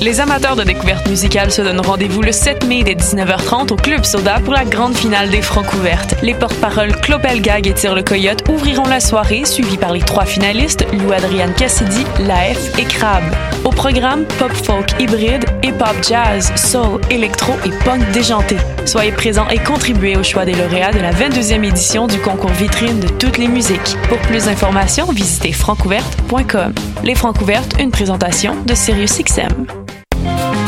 Les amateurs de découverte musicale se donnent rendez-vous le 7 mai dès 19h30 au Club Soda pour la grande finale des Francs ouvertes. Les porte-paroles Clopel Gag et Tire le Coyote ouvriront la soirée, suivis par les trois finalistes, Lou Adriane Cassidy, Laef et Crab. Au programme, pop folk hybride, hip-hop jazz, soul, électro et punk déjanté. Soyez présents et contribuez au choix des lauréats de la 22e édition du concours vitrine de toutes les musiques. Pour plus d'informations, visitez francouverte.com. Les Francouvertes, une présentation de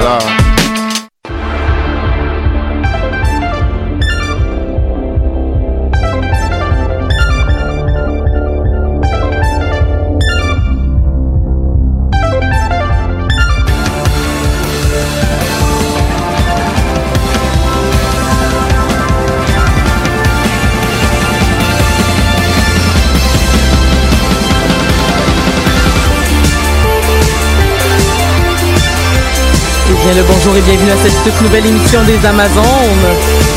ça. Bonjour et bienvenue à cette toute nouvelle émission des Amazones.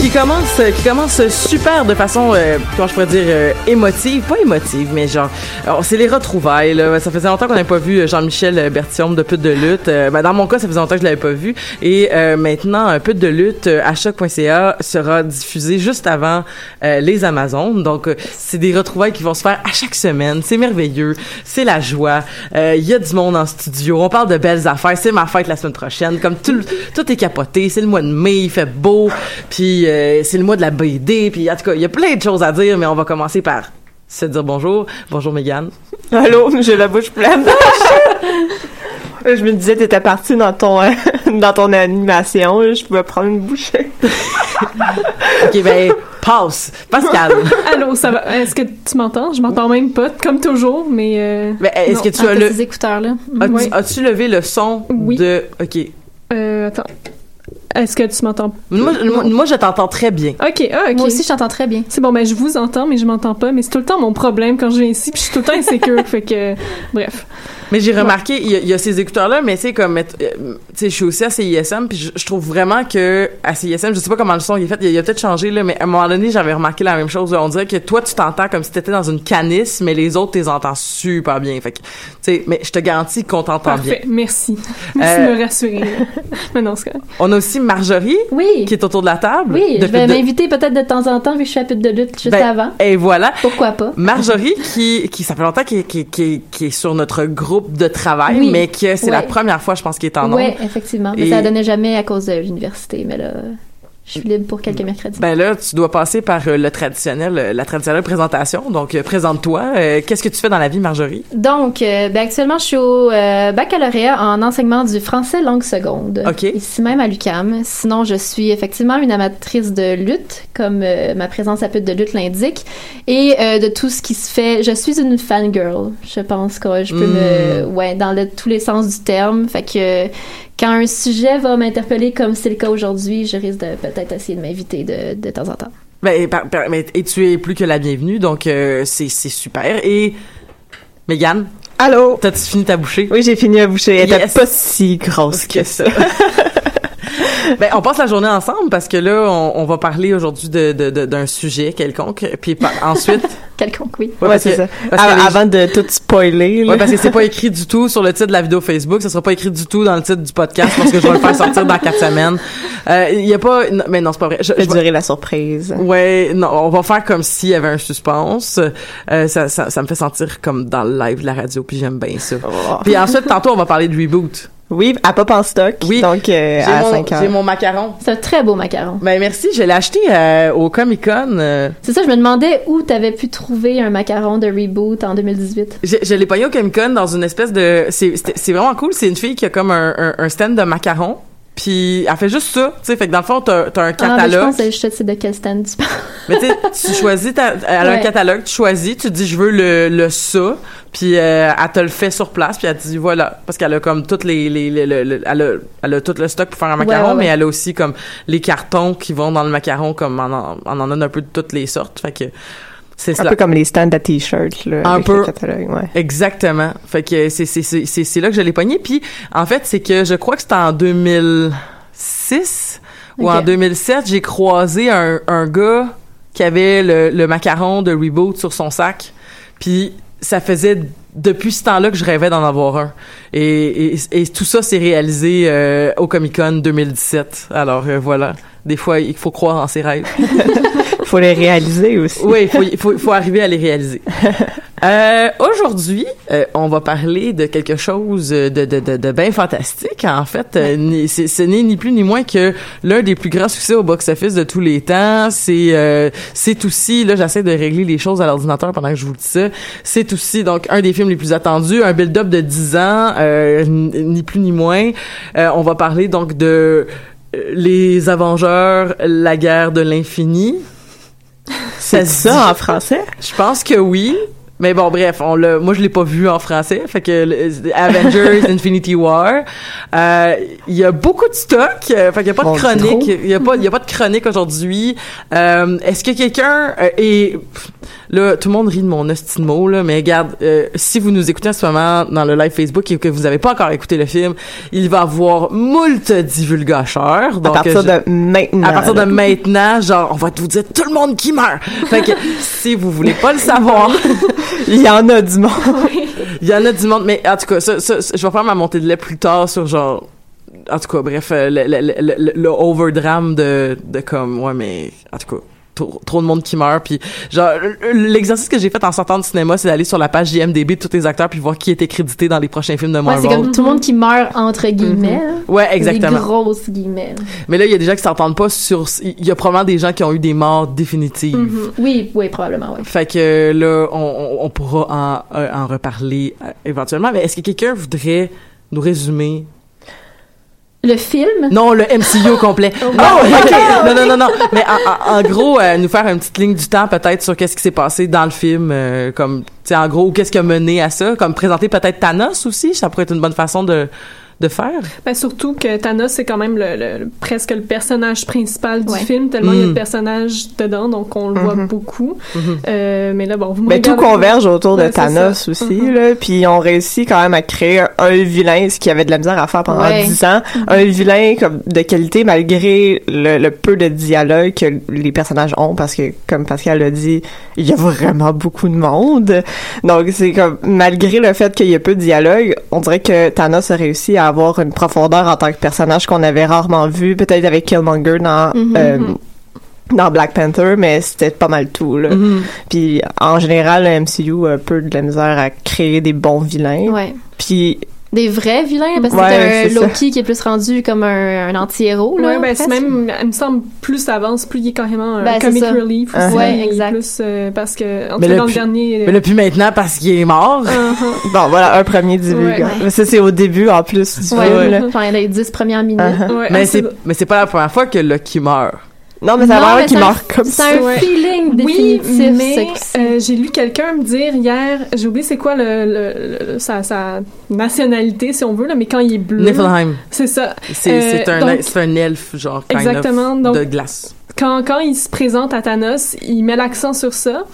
Qui, commence qui commence super de façon euh, comment je pourrais dire euh, émotive. Pas émotive mais genre alors, c'est les retrouvailles là. ça faisait longtemps qu'on n'avait pas vu euh, Jean-Michel Berthiaume de Pute de lutte. Euh, ben, dans mon cas ça faisait longtemps que je l'avais pas vu. Et euh, maintenant Pute de lutte euh, à choc.ca sera diffusé juste avant euh, les Amazones. Donc euh, c'est des retrouvailles qui vont se faire à chaque semaine. C'est merveilleux. C'est la joie. Euh, il y a du monde en studio. On parle de belles affaires. C'est ma fête la semaine prochaine. Comme tout tout est capoté. C'est le mois de mai. Il fait beau. Puis euh, c'est le mois de la BD puis en tout cas il y a plein de choses à dire mais on va commencer par se dire bonjour bonjour Mégane Allô, j'ai la bouche pleine. je me disais, t'étais parti dans ton euh, dans ton animation, là, je pouvais prendre une bouchée. ok ben passe Pascal Allô, ça va? Est-ce que tu m'entends? Je m'entends même pas, comme toujours, mais... Euh... ben, est-ce Non. que tu as le as-tu, Oui. as-tu levé le son Oui. de ok Euh, attends. Est-ce que tu m'entends? moi, moi, moi, je t'entends très bien Ok, ah, ok. Moi aussi, je t'entends très bien. C'est bon, ben je vous entends, mais je m'entends pas. Mais c'est tout le temps mon problème quand je viens ici, puis je suis tout le temps insécure, fait que... Bref. Mais j'ai remarqué, il y, a- il y a ces écouteurs-là, mais c'est comme, euh, tu sais, je suis aussi à CISM, puis je, je trouve vraiment que à CISM, je sais pas comment le son est fait, il, a- il a peut-être changé là, mais à un moment donné, j'avais remarqué la même chose. là. On dirait que toi, tu t'entends comme si t'étais dans une canisse, mais les autres, t'es entends super bien. Fait que, tu sais, mais je te garantis qu'on t'entend bien. Parfait, merci. Merci Euh, de me rassurer. mais non, c'est. On a aussi Marjorie Oui. qui est autour de la table. Oui, je Depuis vais de- m'inviter peut-être de temps en temps, vu que je suis à pute de lutte juste Ben, avant. Et voilà. Pourquoi pas? Marjorie, qui, qui ça fait longtemps qui, qui, qui, qui est sur notre groupe de travail, Oui. mais que c'est la première fois, je pense, qu'il est en Oui, ondes. effectivement. Mais Et- ça donnait jamais à cause de l'université, mais là, je suis libre pour quelques mercredis. Ben là, tu dois passer par euh, le traditionnel, euh, la traditionnelle présentation. Donc, euh, présente-toi. Qu'est-ce que tu fais dans la vie, Marjorie? Donc, ben, actuellement, je suis au baccalauréat en enseignement du français langue seconde. OK. Ici même à l'UCAM. Sinon, je suis effectivement une amatrice de lutte, comme ma présence à pute de lutte l'indique, et euh, de tout ce qui se fait. Je suis une fangirl. Je pense que je peux me, Mm. ouais, dans le- tous les sens du terme. Fait que quand un sujet va m'interpeller comme c'est le cas aujourd'hui, je risque de peut-être essayer de m'inviter de, de temps en temps. Ben, par- par- mais- et tu es plus que la bienvenue, donc euh, c'est c'est super. Et Mégane, Allô? t'as-tu fini ta bouchée? Oui, j'ai fini la bouchée. Elle était Yes. pas si grosse que ça. Ben, on passe la journée ensemble parce que là, on, on va parler aujourd'hui de, de- de- d'un sujet quelconque. Puis par- ensuite. Quelconque, oui. Ouais, c'est ça. parce les- Avant de tout spoiler, là. Ouais, parce que c'est pas écrit du tout sur le titre de la vidéo Facebook, ça sera pas écrit du tout dans le titre du podcast parce que je vais le faire sortir dans quatre semaines. Euh, Il y a pas, non, mais non, c'est pas vrai. Je, vais- durer la surprise. Ouais, non, on va faire comme s'il y avait un suspense. Euh, ça, ça, ça me fait sentir comme dans le live de la radio, puis j'aime bien ça. Oh. Puis ensuite, tantôt, on va parler de reboot. Oui, à Pop en stock. Oui. Donc, euh, J'ai à mon, 5 heures. j'ai mon macaron. C'est un très beau macaron. Ben merci, je l'ai acheté euh, au Comic Con. euh, C'est ça, je me demandais où t'avais pu trouver un macaron de reboot en 2018. Je, je l'ai pogné au Comic Con dans une espèce de. C'est vraiment cool. C'est une fille qui a comme un, un, un stand de macarons. Puis elle fait juste ça. Tu sais, fait que dans le fond, t'as as un Ah, mais je catalogue. pense que je sais de quel stand tu parles. mais tu sais, tu choisis. ta- elle a un catalogue, tu choisis, tu dis je veux le, le ça. Puis euh, elle te le fait sur place. Puis elle te dit voilà. Parce qu'elle a comme toutes les. les, les- le- le- elle, a, elle a tout le stock pour faire un macaron. ouais, ouais. Mais elle a aussi comme les cartons qui vont dans le macaron. Comme on en, on en a un peu de toutes les sortes. Fait que. C'est Un cela. peu comme les stands à t-shirts, là. Un avec peu. le catalogue, ouais. Exactement. Fait que c'est c'est c'est c'est c'est là que je l'ai pogné puis en fait, c'est que je crois que c'était en 2006 ou en 2007, j'ai croisé un un gars qui avait le le macaron de Reboot sur son sac. Puis ça faisait depuis ce temps-là que je rêvais d'en avoir un. Et, et, et tout ça s'est réalisé euh, au Comic-Con 2017. Alors euh, voilà, des fois il faut croire en ses rêves. Faut les réaliser aussi. Oui, il faut, il faut, il faut arriver à les réaliser. Euh, Aujourd'hui, euh, on va parler de quelque chose de, de, de, de bien fantastique. En fait, euh, ni- ce n'est ni plus ni moins que l'un des plus grands succès au box-office de tous les temps. C'est euh, c'est aussi, là, j'essaie de régler les choses à l'ordinateur pendant que je vous dis ça. C'est aussi donc un des films les plus attendus, un build-up de 10 ans, euh, ni plus ni moins. Euh, on va parler donc de les Avengeurs, la guerre de l'infini. C'est ça dit- en français? Je pense que oui. Mais bon, bref, on l'a, moi je l'ai pas vu en français. Fait que le- Avengers Infinity War, euh, il y a beaucoup de stock. euh, fait qu'il y a pas Bon, de chronique. Il y a pas, il y a pas de chronique aujourd'hui. Euh, est-ce que quelqu'un euh, pff, là tout le monde rit de mon hostie de mot là, mais regarde, euh, si vous nous écoutez en ce moment dans le live Facebook et que vous avez pas encore écouté le film, il va avoir moult divulgateurs. À partir de maintenant. à partir de maintenant, genre, on va vous dire tout le monde qui meurt. Fait que si vous voulez pas le savoir, Il y en a du monde. il y en a du monde. Mais en tout cas, ça, ça, ça, je vais faire ma montée de lait plus tard sur genre. En tout cas, bref, euh, le, le, le, le, le overdrame de, de comme, ouais, mais en tout cas. Trop, trop de monde qui meurt puis genre l'exercice que j'ai fait en sortant du cinéma c'est d'aller sur la page IMDb de tous les acteurs puis voir qui était crédité dans les prochains films de Ouais, Marvel c'est comme tout le monde qui meurt entre guillemets. là. ouais exactement Des grosses guillemets. mais là il y a des gens qui s'entendent pas sur il y a probablement des gens qui ont eu des morts définitives Mhm. Oui, oui, probablement. Fait que là, on, on, on pourra en, euh, en reparler euh, éventuellement. Mais est-ce que quelqu'un voudrait nous résumer? Le film, Non, le MCU complet. Oh, non, ok. non, non, non, non. Mais en, en- gros, euh, nous faire une petite ligne du temps peut-être sur qu'est-ce qui s'est passé dans le film, euh, comme, tu sais, en gros, ou qu'est-ce qui a mené à ça, comme présenter peut-être Thanos aussi, ça pourrait être une bonne façon de de faire? Ben, surtout que Thanos, c'est quand même le, presque le personnage principal du Ouais. film, tellement il y a de personnages dedans, donc on le voit beaucoup. Mhm. Euh, mais là, bon, vous me Mais tout regardez- converge autour de Ouais, Thanos ça. aussi, Mhm. là. Puis ils ont réussi quand même à créer un, vilain, ce qui avait de la misère à faire pendant Ouais. dix ans. Un vilain comme de qualité malgré le, le peu de dialogue que les personnages ont, parce que comme Pascal l'a dit, il y a vraiment beaucoup de monde. Donc c'est comme malgré le fait qu'il y ait peu de dialogue, on dirait que Thanos a réussi à avoir une profondeur en tant que personnage qu'on avait rarement vu, peut-être avec Killmonger dans Mhm. euh, dans Black Panther, mais c'était pas mal tout là. Mhm. Puis en général, le MCU a un peu de la misère à créer des bons vilains. ouais. Puis Des vrais vilains, parce que Ouais, c'est un Loki qui est plus rendu comme un, un anti-héros, là. Ouais, ben, c'est même, il me semble, plus ça avance, plus il est carrément un Ben, comic relief Uh-huh. aussi. Ouais, exact. Plus, euh, parce que, en tout Mais cas, le dans le dernier... Mais là, plus maintenant parce qu'il est mort. Uh-huh. bon, voilà un premier. Ouais. Mais ça c'est au début en plus du Ouais, film. là. genre les dix premières minutes. Uh-huh. Ouais, Mais ah, c'est mais c'est pas la première fois que Loki meurt. Non, mais ça a l'air mais qu'il c'est un- meurt comme C'est ça. un Ouais. feeling Oui, définitif, mais ça. euh, j'ai lu quelqu'un me dire hier, j'ai oublié c'est quoi le, le- le- sa, sa nationalité si on veut là, mais quand il est bleu, Niflheim. c'est ça. C'est Euh, c'est un c'est un elfe genre kind Exactement, of, donc- de glace. Quand quand il se présente à Thanos, il met l'accent sur ça.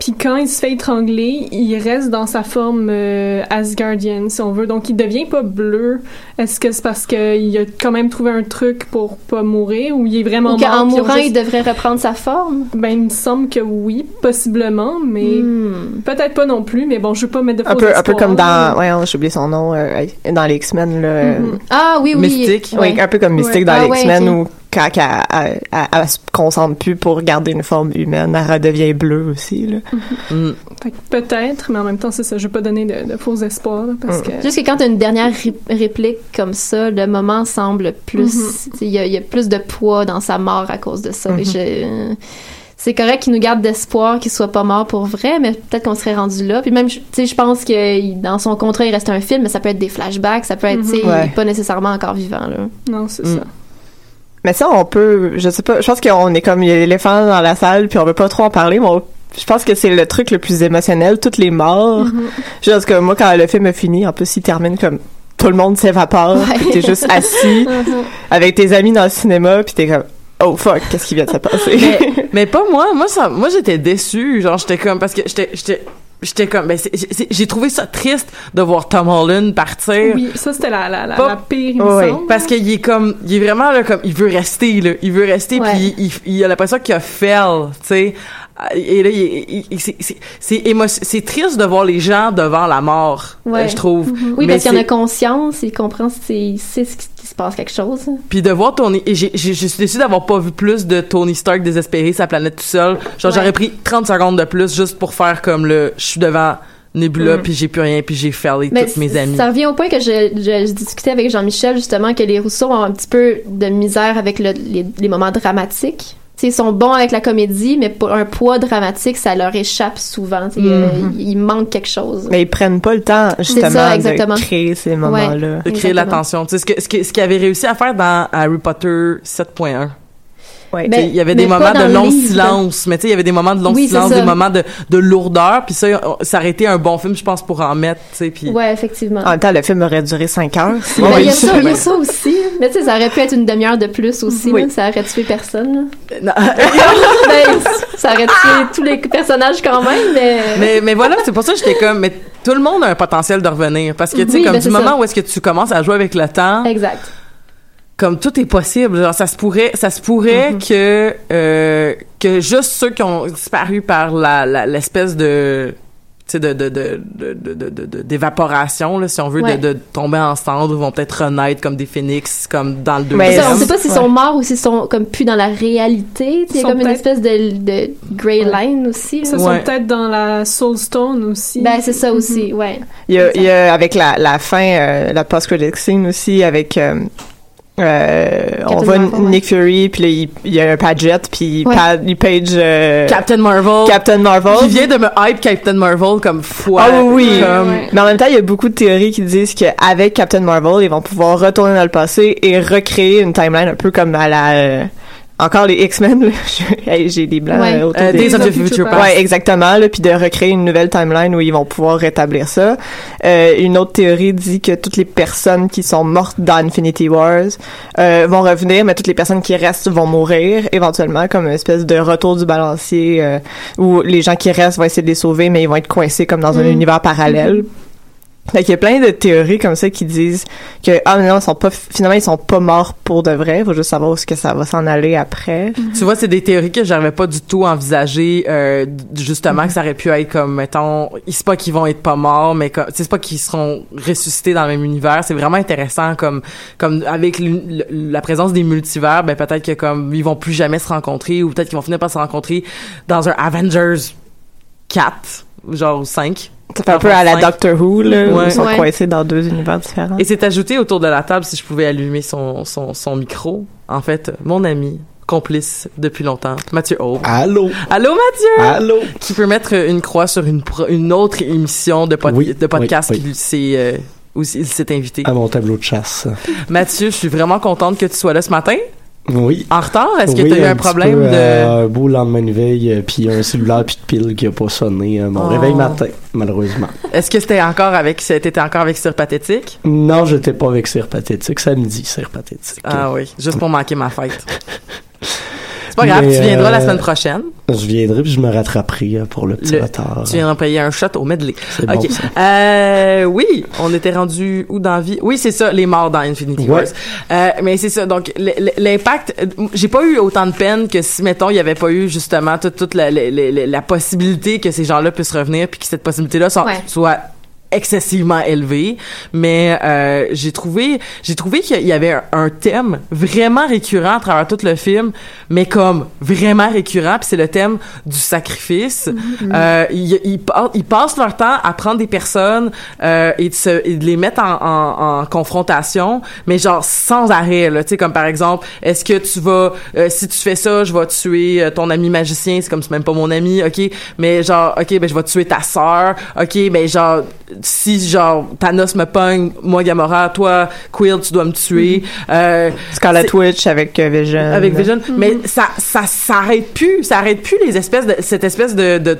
Puis quand il se fait étrangler, il reste dans sa forme euh, Asgardienne, si on veut. Donc il devient pas bleu. Est-ce que c'est parce qu'il a quand même trouvé un truc pour pas mourir ou il est vraiment Ou mort? ont mourant, juste- il devrait reprendre sa forme? Ben, il me semble que oui, possiblement, mais Hmm. peut-être pas non plus. Mais bon, je veux pas mettre de faux Un peu, un peu espoirs, comme dans, ouais, j'ai oublié son nom, euh, dans les X-Men, là. Mhm. Ah oui, oui. Mystique. Oui, Ouais. un peu comme Mystique Ouais. dans Ah les ouais, X-Men ok. où quand elle, elle, elle- elle se concentre plus pour garder une forme humaine, elle redevient bleue aussi. Là. Mm. Fait que peut-être, mais en même temps, c'est ça. Je veux pas donner de, de faux espoirs, là, parce que... Juste que quand t'as une dernière ré- réplique comme ça, le moment semble plus. Mhm. sais, Il y, a- il y a plus de poids dans sa mort à cause de ça. Mhm. Je- c'est correct qu'il nous garde d'espoir qu'il soit pas mort pour vrai, mais peut-être qu'on serait rendu là. Puis même, je- tu sais, je pense que dans son contrat, il reste un film, mais ça peut être des flashbacks, ça peut être. Ouais. pas nécessairement encore vivant, là. Non, c'est Mm. ça. Mais ça, on peut, je sais pas, je pense qu'on est comme l'éléphant dans la salle, puis on veut pas trop en parler, mais on- je pense que c'est le truc le plus émotionnel, toutes les morts. Mhm. Je pense que moi, quand le film a fini, en plus, il termine comme tout le monde s'évapore, Ouais. puis t'es juste assis Mhm. avec tes amis dans le cinéma, puis t'es comme oh fuck, qu'est-ce qui vient de se passer? mais, mais pas moi. Moi, ça, moi, j'étais déçue. Genre, j'étais comme, parce que j'étais, j'étais, comme, ben, j'ai trouvé ça triste de voir Tom Holland partir. Oui, ça, c'était la, la, la, Pas- la pire, Ouais. Parce qu'il est comme, il est vraiment là, comme, il veut rester, là. Il veut rester, puis il, il, il a l'impression qu'il a fail, tu sais. Et là, c'est- triste de voir les gens devant la mort, Ouais. euh, je trouve. Oui, Mais parce qu'il en a conscience, il comprend, c'est- qu'il se passe quelque chose. Puis de voir Tony, et je suis déçue d'avoir pas vu plus de Tony Stark désespéré sa planète tout seul. Genre, Ouais. j'aurais pris 30 secondes de plus juste pour faire comme le, je suis devant Nebula, Mm. puis j'ai plus rien, puis j'ai Mais toutes mes amis. Ça revient au point que je, je, je discutais avec Jean-Michel justement que les Rousseau ont un petit peu de misère avec le- les, les moments dramatiques. T'sais, ils sont bons avec la comédie, mais pour un poids dramatique, ça leur échappe souvent. Euh, Mhm. il, il manque quelque chose. Mais ils prennent pas le temps, justement, ça, de créer ces moments-là. de créer l'attention. Tu sais, ce que, ce que- ce qu'il avait réussi à faire dans Harry Potter 7.1. Ouais. Ben, il y avait des moments de long livre. silence, mais tu sais, il y avait des moments de long Oui, silence, des moments de, de lourdeur, puis ça, ça aurait été un bon film, je pense, pour en mettre, tu sais, puis... Ouais, effectivement. En même temps, le film aurait duré 5 heures. Ben, il y a oui, ça, y a ça aussi. Mais tu sais, ça aurait pu être une demi-heure de plus aussi. Oui. là, ça aurait tué personne. là. Non. Ben, ça aurait tué tous les personnages quand même, mais... mais, mais voilà, c'est pour ça que j'étais comme, mais tout le monde a un potentiel de revenir, parce que, tu sais, Oui, comme ben, du moment ça. où est-ce que tu commences à jouer avec le temps, Exact. Comme tout est possible, genre, ça se pourrait, ça se pourrait Mm-hmm. que, euh, que juste ceux qui ont disparu par la, l'espèce de, tu sais, de, de, de, de, de, de- de- de- d'évaporation, là, si on veut, Ouais. de, de tomber en cendres, vont peut-être renaître comme des phénix, comme dans le deuxième. Ça, on sait pas s'ils Ouais. sont morts ou s'ils sont comme plus dans la réalité. Tu sais, Il y a comme une espèce de, de gray Ouais. line aussi. Ça Ouais. sont peut-être dans la Soul Stone aussi. Ben, c'est ça aussi, Mhm. ouais. Il y a, il y a avec la, la fin, euh, la post-credit scene aussi, avec... euh, euh, on Captain voit Marvel. Nick Fury, puis là, il, il y a un Padgett, puis il, Ouais. pa- il page euh, Captain Marvel. Captain Marvel. qui vient de me hype Captain Marvel comme foi. Ah oui, oui. Comme, Ouais. Mais en même temps, il y a beaucoup de théories qui disent qu'avec Captain Marvel, ils vont pouvoir retourner dans le passé et recréer une timeline un peu comme à la... encore les X-Men, j'ai des blancs Ouais. euh, autour Euh, des- Days of the Future Past. Ouais, exactement, là, puis de recréer une nouvelle timeline où ils vont pouvoir rétablir ça. Euh, une autre théorie dit que toutes les personnes qui sont mortes dans Infinity Wars euh, vont revenir, mais toutes les personnes qui restent vont mourir éventuellement, comme une espèce de retour du balancier euh, où les gens qui restent vont essayer de les sauver, mais ils vont être coincés comme dans un Mm. univers parallèle. Fait qu'il y a plein de théories comme ça qui disent que ah mais non ils sont pas finalement ils sont pas morts pour de vrai faut juste savoir où est-ce que ça va s'en aller après Tu vois, c'est des théories que j'avais pas du tout envisagé euh, justement Mhm. que ça aurait pu être comme mettons, c'est pas qu'ils vont être pas morts, mais comme c'est pas qu'ils seront ressuscités dans le même univers. C'est vraiment intéressant comme comme avec la présence des multivers, ben peut-être que comme ils vont plus jamais se rencontrer ou peut-être qu'ils vont finir par se rencontrer dans un Avengers 4 genre ou 5. Ça fait un peu à la. Doctor Who là où Ouais. ils sont Ouais. coincés dans deux univers différents Et c'est ajouté autour de la table si je pouvais allumer son son son micro. En fait, mon ami complice depuis longtemps, Mathieu Aube. Allô? Allô Mathieu? Allô? qui peut mettre une croix sur une, pro- une autre émission de, pod- Oui, de podcast oui, oui. qu'il s'est euh, où il s'est invité. À mon tableau de chasse. Mathieu, je suis vraiment contente que tu sois là ce matin. Oui. En retard, est-ce que Oui, tu as eu un problème peu, de euh, un beau lendemain de veille, euh, puis un cellulaire puis de pile qui a pas sonné à mon Oh. réveil matin, malheureusement. Est-ce que c'était encore avec t'étais encore avec Sir Pathétique? Non, j'étais pas avec Cire Pathétique. Samedi, Cire Pathétique. Ah oui, juste pour manquer ma fête. C'est pas grave, Mais, tu viendras la euh, semaine prochaine. Je viendrai puis je me rattraperai euh, pour le petit Le- retard. Tu viendras payer un shot au medley. C'est OK. bon, ça. Euh, oui, on était rendu où dans la vie? Oui, c'est ça, les morts dans Infinity Ouais. Wars. Euh, mais c'est ça, donc l'impact, euh, j'ai pas eu autant de peine que si, mettons, il y avait pas eu justement toute, toute la, la, la- la possibilité que ces gens-là puissent revenir puis que cette possibilité-là soit, Ouais. soit excessivement élevée mais euh, j'ai trouvé j'ai trouvé qu'il y avait un, un thème vraiment récurrent à travers tout le film mais comme vraiment récurrent puis c'est le thème du sacrifice. Euh, ils, ils, ils passent leur temps à prendre des personnes euh, et, de se, et de les mettre en, en, en confrontation mais genre sans arrêt tu sais comme par exemple est-ce que tu vas euh, si tu fais ça je vais tuer euh, ton ami magicien c'est comme c'est même pas mon ami ok? Mais genre ok ben je vais tuer ta sœur ok? Mais genre si genre Thanos me pogne moi Gamora toi Quill tu dois me tuer. Euh, Scarlet Witch avec euh, Vision. avec Vision. Mais ça ça s'arrête plus. Ça arrête plus les espèces de cette espèce de de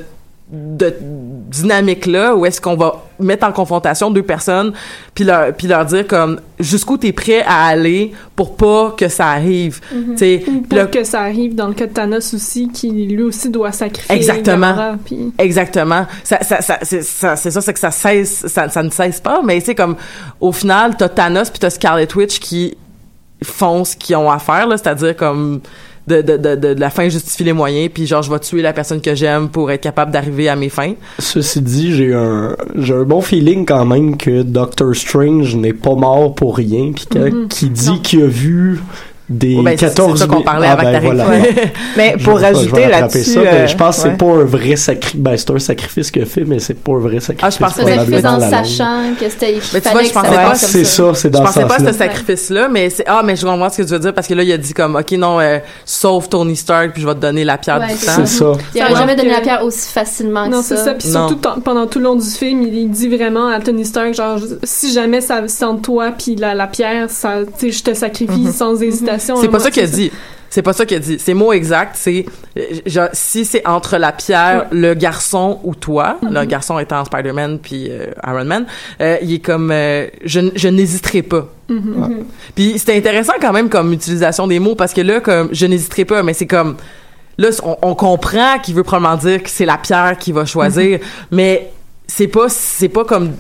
de dynamique là où est-ce qu'on va mettre en confrontation deux personnes puis leur puis leur dire comme jusqu'où t'es prêt à aller pour pas que ça arrive Ou Puis pour que ça arrive dans le cas de Thanos aussi, qui lui aussi doit sacrifier Exactement. Gamora, puis- Exactement. Ça, c'est ça, c'est que ça cesse, ça, ça ne cesse pas, mais c'est comme, au final, t'as Thanos puis t'as Scarlet Witch qui font ce qu'ils ont à faire, là, c'est-à-dire comme, de, de, de, de, de la fin justifie les moyens, puis genre, je vais tuer la personne que j'aime pour être capable d'arriver à mes fins. Ceci dit, j'ai un, j'ai un bon feeling quand même que Doctor Strange n'est pas mort pour rien, puis Mhm. qui dit qu'il a vu des Ouais, ben, c'est- 14 c'est ça qu'on parlait Ah, ben, que t'arrives. voilà. Mais Je pour rajouter là-dessus, euh, je pense que ouais. c'est pas un vrai sacrifice. Ben, c'est un sacrifice qu'il a fait, mais c'est pas un vrai sacrifice. Ah, je. Ça, ça le langue. sachant que c'était. il Mais tu fallait vois, je que pensais pas- C'est ça, c'est dans je pensais pas à ce sens-là. sacrifice-là, mais c'est, ah, mais je comprends ce que tu veux dire, parce que là, il a dit comme, ok, non, euh, sauve Tony Stark, puis je vais te donner la pierre Ouais, du temps. C'est ça. Il aurait jamais donné que- la pierre aussi facilement Non, que c'est ça. Puis surtout, pendant tout le long du film, il, dit vraiment à Tony Stark, genre, si jamais ça c'est entre toi puis la, la pierre, ça, tu sais, je te sacrifie sans hésitation. C'est pas ça qu'il a dit. C'est pas ça qu'il a dit. Ses mots exacts, c'est genre, si c'est entre la pierre, le garçon ou toi, le garçon étant Spider-Man puis euh, Iron Man, euh, il est comme euh, je, je n'hésiterai pas. Puis c'était intéressant quand même comme utilisation des mots parce que là comme je n'hésiterai pas, mais c'est comme là on, on comprend qu'il veut probablement dire que c'est la pierre qui va choisir, mais c'est pas c'est pas comme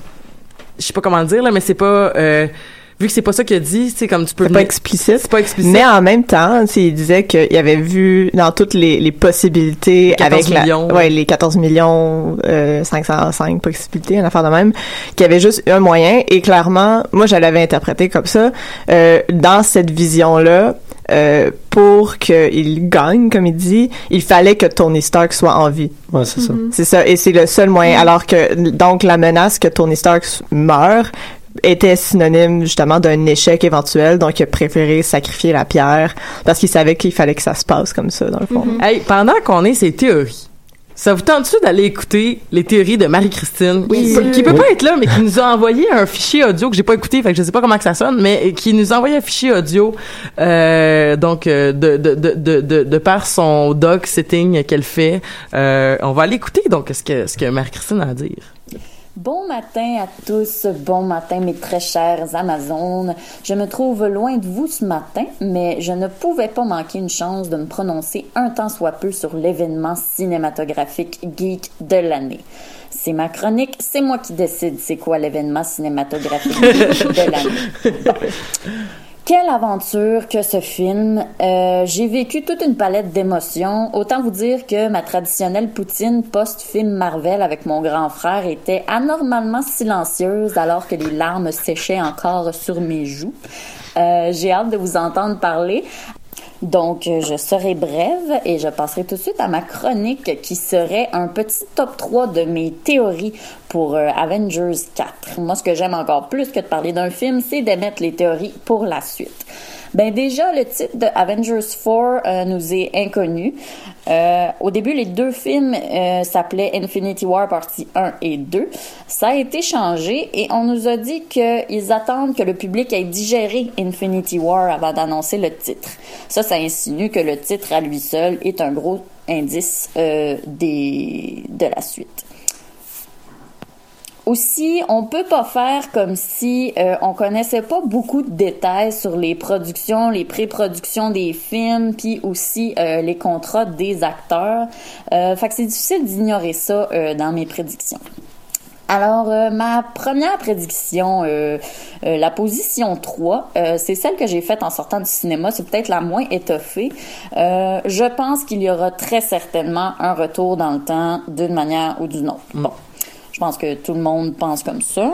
je sais pas comment le dire là, mais c'est pas euh, vu que c'est pas ça qu'il a dit, c'est comme tu peux C'est pas explicite. c'est pas explicite. Mais en même temps, tu sais, il disait qu'il avait vu dans toutes les, les possibilités 14 avec la, millions. ouais, les 14 millions euh, 505 possibilités, une affaire de même, qu'il y avait juste un moyen et clairement, moi je l'avais interprété comme ça, euh, dans cette vision-là, euh, pour qu'il gagne, comme il dit, il fallait que Tony Stark soit en vie. Ouais, c'est ça. C'est ça, et c'est le seul moyen. Alors que, donc, la menace que Tony Stark meurt était synonyme justement d'un échec éventuel, donc il a préféré sacrifier la pierre parce qu'il savait qu'il fallait que ça se passe comme ça, dans le fond. Hey, pendant qu'on est ces théories, ça vous tente-tu d'aller écouter les théories de Marie-Christine, qui, peut- qui peut pas être là, mais qui nous a envoyé un fichier audio que j'ai pas écouté, fait que je sais pas comment que ça sonne, mais qui nous a envoyé un fichier audio, euh, donc euh, de, de, de, de, de, de par son dog sitting qu'elle fait. Euh, on va aller écouter donc ce que, ce que Marie-Christine a à dire. Bon matin à tous, bon matin mes très chères Amazones. Je me trouve loin de vous ce matin, mais je ne pouvais pas manquer une chance de me prononcer un temps soit peu sur l'événement cinématographique geek de l'année. C'est ma chronique, c'est moi qui décide c'est quoi l'événement cinématographique geek de l'année. Quelle aventure que ce film. Euh, j'ai vécu toute une palette d'émotions. Autant vous dire que ma traditionnelle poutine post-film Marvel avec mon grand frère était anormalement silencieuse alors que les larmes séchaient encore sur mes joues. Euh, j'ai hâte de vous entendre parler. Donc, je serai brève et je passerai tout de suite à ma chronique qui serait un petit top 3 de mes théories pour euh, Avengers 4. Moi, ce que j'aime encore plus que de parler d'un film, c'est d'émettre les théories pour la suite. Ben déjà, le titre de Avengers 4 euh, nous est inconnu. Euh, au début, les deux films euh, s'appelaient Infinity War partie 1 et 2. Ça a été changé et on nous a dit qu'ils attendent que le public ait digéré Infinity War avant d'annoncer le titre. Ça, ça insinue que le titre à lui seul est un gros indice euh, des, de la suite. Aussi, on peut pas faire comme si euh, on connaissait pas beaucoup de détails sur les productions, les pré-productions des films, puis aussi euh, les contrats des acteurs. Euh, fait que c'est difficile d'ignorer ça euh, dans mes prédictions. Alors, euh, ma première prédiction, euh, euh, la position 3, euh, c'est celle que j'ai faite en sortant du cinéma. C'est peut-être la moins étoffée. Euh, je pense qu'il y aura très certainement un retour dans le temps d'une manière ou d'une autre. Bon, je pense que tout le monde pense comme ça.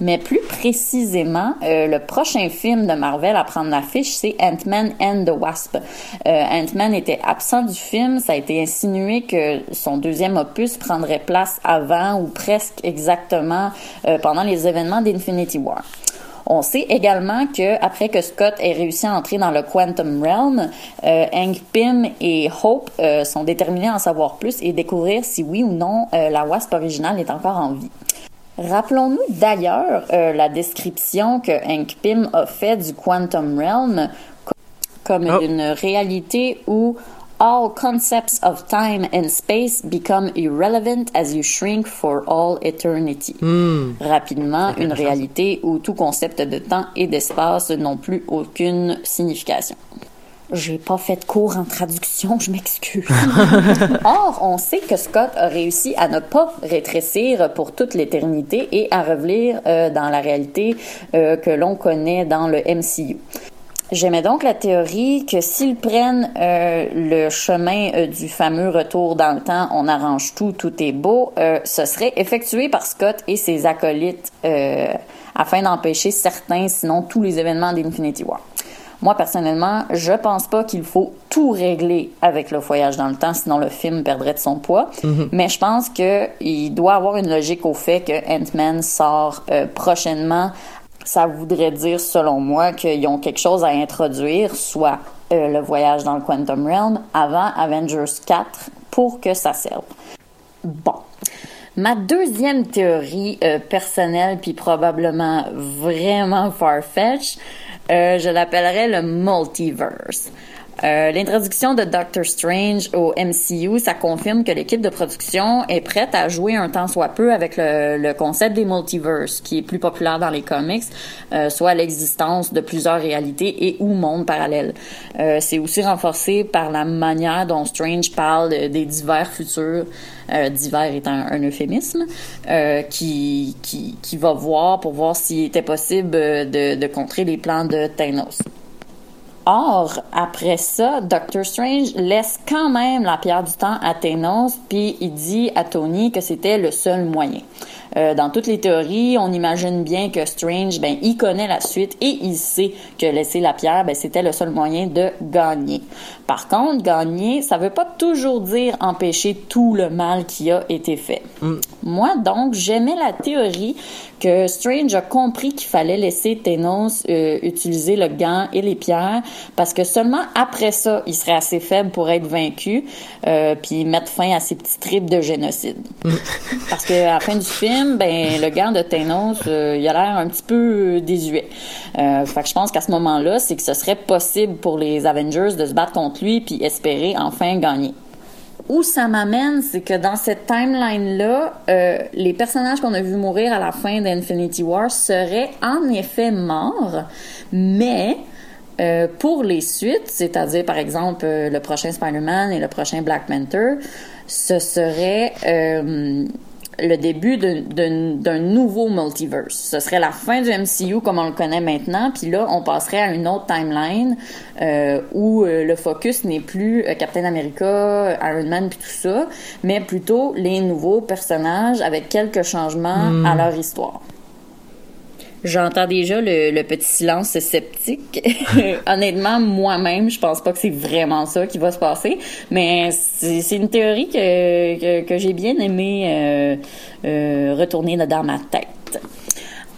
Mais plus précisément, euh, le prochain film de Marvel à prendre l'affiche, c'est Ant-Man and the Wasp. Euh, Ant-Man était absent du film. Ça a été insinué que son deuxième opus prendrait place avant ou presque exactement euh, pendant les événements d'Infinity War. On sait également que après que Scott ait réussi à entrer dans le Quantum Realm, euh, Hank Pym et Hope euh, sont déterminés à en savoir plus et découvrir si oui ou non euh, la Wasp originale est encore en vie. Rappelons-nous d'ailleurs la description que Hank Pym a fait du Quantum Realm co- comme une réalité où all concepts of time and space become irrelevant as you shrink for all eternity. Rapidement, une réalité où tout concept de temps et d'espace n'ont plus aucune signification. J'ai pas fait de cours en traduction, je m'excuse. Or, on sait que Scott a réussi à ne pas rétrécir pour toute l'éternité et à revenir euh, dans la réalité euh, que l'on connaît dans le MCU. J'aimais donc la théorie que s'ils prennent euh, le chemin euh, du fameux retour dans le temps, on arrange tout, tout est beau, euh, ce serait effectué par Scott et ses acolytes euh, afin d'empêcher certains, sinon tous les événements d'Infinity War. Moi, personnellement, je pense pas qu'il faut tout régler avec le voyage dans le temps, sinon le film perdrait de son poids. Mais je pense que il doit avoir une logique au fait que Ant-Man sort euh, prochainement. Ça voudrait dire, selon moi, qu'ils ont quelque chose à introduire, soit euh, le voyage dans le Quantum Realm, avant Avengers 4, pour que ça serve. Bon. Ma deuxième théorie euh, personnelle, puis probablement vraiment far-fetched, euh, je l'appellerais le multiverse. Euh, L'introduction de Doctor Strange au MCU, ça confirme que l'équipe de production est prête à jouer un temps soit peu avec le, le concept des multiverses, qui est plus populaire dans les comics, euh, soit l'existence de plusieurs réalités et ou mondes parallèles. Euh, C'est aussi renforcé par la manière dont Strange parle de- des divers futurs, euh, divers étant un euphémisme, euh, qui, qui, qui va voir pour voir s'il était possible de, de contrer les plans de Thanos. Or, après ça, Doctor Strange laisse quand même la pierre du temps à Thanos, puis il dit à Tony que c'était le seul moyen. Euh, dans toutes les théories, on imagine bien que Strange, ben, il connaît la suite et il sait que laisser la pierre, ben, c'était le seul moyen de gagner. Par contre, gagner, ça veut pas toujours dire empêcher tout le mal qui a été fait. Moi, donc, j'aimais la théorie que Strange a compris qu'il fallait laisser Thanos euh, utiliser le gant et les pierres parce que seulement après ça, il serait assez faible pour être vaincu euh, puis mettre fin à ses petits tripes de génocide. Parce que à la fin du film, ben le gant de Thanos, euh, il a l'air un petit peu euh, désuet. Euh, fait que je pense qu'à ce moment-là, c'est que ce serait possible pour les Avengers de se battre contre lui puis espérer enfin gagner où ça m'amène, c'est que dans cette timeline-là, les personnages qu'on a vus mourir à la fin d'Infinity War seraient en effet morts, mais pour les suites, c'est-à-dire par exemple le prochain Spider-Man et le prochain Black Panther, ce serait le début d'un- nouveau multiverse. Ce serait la fin du MCU comme on le connaît maintenant, puis là, on passerait à une autre timeline euh, où euh, le focus n'est plus euh, Captain America, Iron Man, puis tout ça, mais plutôt les nouveaux personnages avec quelques changements Hmm. à leur histoire. J'entends déjà le, petit silence sceptique. Honnêtement, moi-même, je pense pas que c'est vraiment ça qui va se passer, mais c'est une théorie que, que, j'ai bien aimé euh, euh, retourner dans ma tête.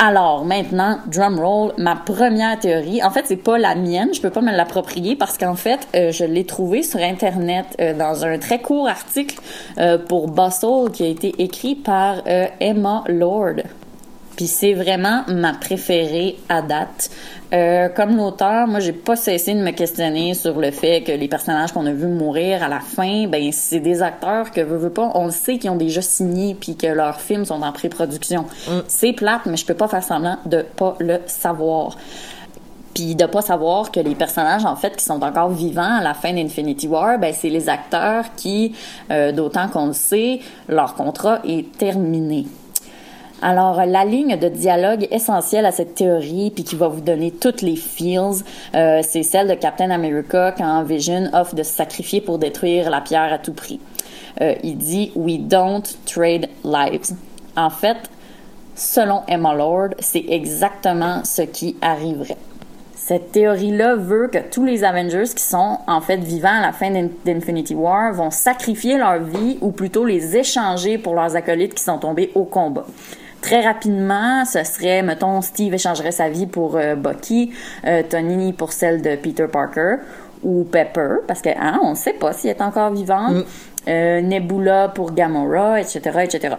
Alors maintenant, drum roll, ma première théorie. En fait, c'est pas la mienne, je peux pas me l'approprier parce qu'en fait, euh, je l'ai trouvée sur internet dans un très court article pour Bustle qui a été écrit par Emma Lord. Puis c'est vraiment ma préférée à date. Euh, comme l'auteur, moi, j'ai pas cessé de me questionner sur le fait que les personnages qu'on a vus mourir à la fin, ben c'est des acteurs que veut, veut pas, on le sait qu'ils ont déjà signé puis que leurs films sont en pré-production. C'est plate, mais je peux pas faire semblant de pas le savoir. Puis de pas savoir que les personnages en fait qui sont encore vivants à la fin d'Infinity War, ben c'est les acteurs qui, euh, d'autant qu'on le sait, leur contrat est terminé. Alors, la ligne de dialogue essentielle à cette théorie, puis qui va vous donner toutes les feels, euh, c'est celle de Captain America quand Vision offre de se sacrifier pour détruire la pierre à tout prix. Euh, il dit « We don't trade lives ». En fait, selon Emma Lord, c'est exactement ce qui arriverait. Cette théorie-là veut que tous les Avengers qui sont en fait vivants à la fin d'In- d'Infinity War vont sacrifier leur vie ou plutôt les échanger pour leurs acolytes qui sont tombés au combat. Très rapidement, ce serait, mettons, Steve échangerait sa vie pour euh, Bucky, euh, Tony pour celle de Peter Parker ou Pepper, parce que hein, on ne sait pas s'il est encore vivant, euh, Nebula pour Gamora, etc., etc.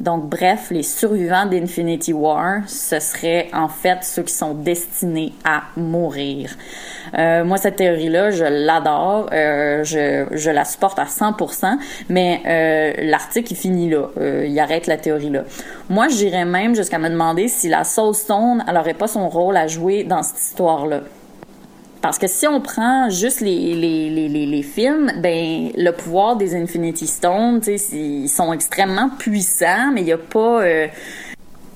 Donc, bref, les survivants d'Infinity War, ce serait en fait ceux qui sont destinés à mourir. Euh, moi, cette théorie-là, je l'adore, euh, je, la supporte à 100%, mais euh, l'article, il finit là. Il arrête la théorie-là. Moi, j'irais même jusqu'à me demander si la Soul Stone, elle aurait pas son rôle à jouer dans cette histoire-là. Parce que si on prend juste les, les, les, les, les films, ben le pouvoir des Infinity Stones, ils sont extrêmement puissants, mais il n'y a pas... euh,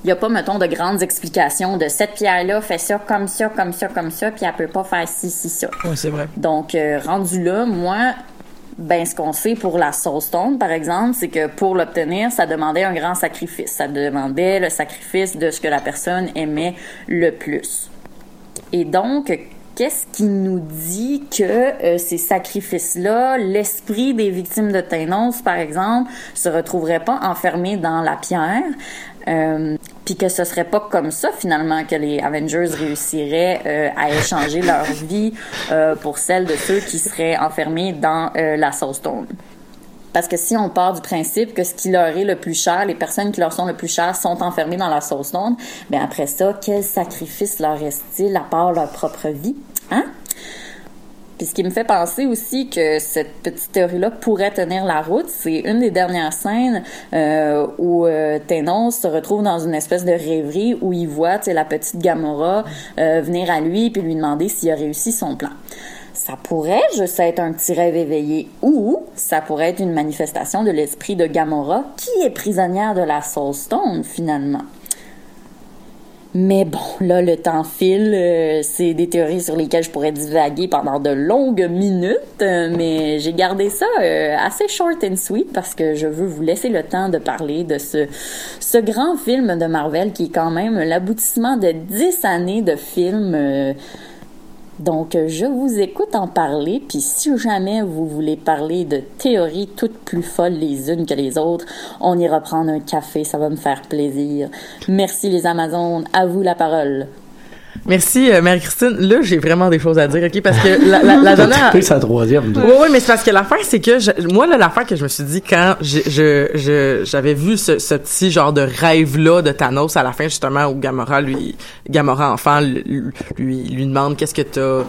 il a pas, mettons, de grandes explications de cette pierre-là fait ça comme ça, comme ça, comme ça, puis elle peut pas faire ci, ci, ça. Oui, c'est vrai. Donc, euh, rendu là, moi, ben, ce qu'on sait pour la Soul Stone, par exemple, c'est que pour l'obtenir, ça demandait un grand sacrifice. Ça demandait le sacrifice de ce que la personne aimait le plus. Et donc, qu'est-ce qui nous dit que euh, ces sacrifices-là, l'esprit des victimes de Thanos, par exemple, se retrouverait pas enfermé dans la pierre, euh, puis que ce serait pas comme ça finalement que les Avengers réussiraient euh, à échanger leur vie pour celle de ceux qui seraient enfermés dans la Soul Stone. Parce que si on part du principe que ce qui leur est le plus cher, les personnes qui leur sont le plus chères sont enfermées dans la Soul Stone, ben après ça, quel sacrifice leur reste-t-il à part leur propre vie? Hein? Ce qui me fait penser aussi que cette petite théorie-là pourrait tenir la route, c'est une des dernières scènes euh, où euh, Thanos se retrouve dans une espèce de rêverie où il voit la petite Gamora euh, venir à lui puis lui demander s'il a réussi son plan. Ça pourrait juste être un petit rêve éveillé ou ça pourrait être une manifestation de l'esprit de Gamora qui est prisonnière de la Soul Stone finalement. Mais bon, là, le temps file. euh, c'est des théories sur lesquelles je pourrais divaguer pendant de longues minutes, euh, mais j'ai gardé ça euh, assez short and sweet parce que je veux vous laisser le temps de parler de ce, ce grand film de Marvel qui est quand même l'aboutissement de dix années de films. Donc, euh, je vous écoute en parler, puis si jamais vous voulez parler de théories toutes plus folles les unes que les autres, on ira prendre un café, ça va me faire plaisir. Merci les Amazones, à vous la parole. Merci, euh, Marie-Christine. Là, j'ai vraiment des choses à dire, OK? Parce que la, la, la dernière... sa troisième. Oui, oui, mais c'est parce que l'affaire, c'est que je- moi, là, l'affaire que je me suis dit quand je, je, je- j'avais vu ce, ce petit genre de rêve-là de Thanos à la fin, justement, où Gamora, lui, Gamora enfant, lui, lui, lui demande qu'est-ce que t'as,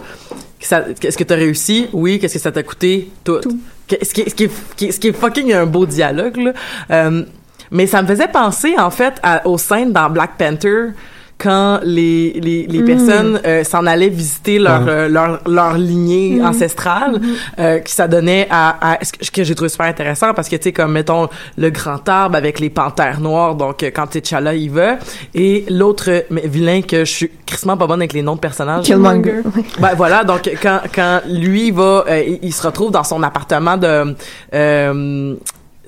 qu'est-ce que t'as réussi? Oui, qu'est-ce que ça t'a coûté? Tout. Que- Ce qui, est- ce, qui est, qui est- ce qui est fucking un beau dialogue, là. Euh, mais ça me faisait penser, en fait, à- aux scènes dans Black Panther, quand les, les, les Mm. personnes euh, s'en allaient visiter leur, Ouais. euh, leur, leur lignée Mhm. ancestrale, Mhm. euh, qui ça donnait à, à ce que, ce que j'ai trouvé super intéressant parce que tu sais comme mettons le grand arbre avec les panthères noires donc euh, quand T'Challa y va et l'autre vilain que je suis crissement pas bonne avec les noms de personnages Killmonger. ben voilà donc quand quand lui va euh, il, il se retrouve dans son appartement de euh,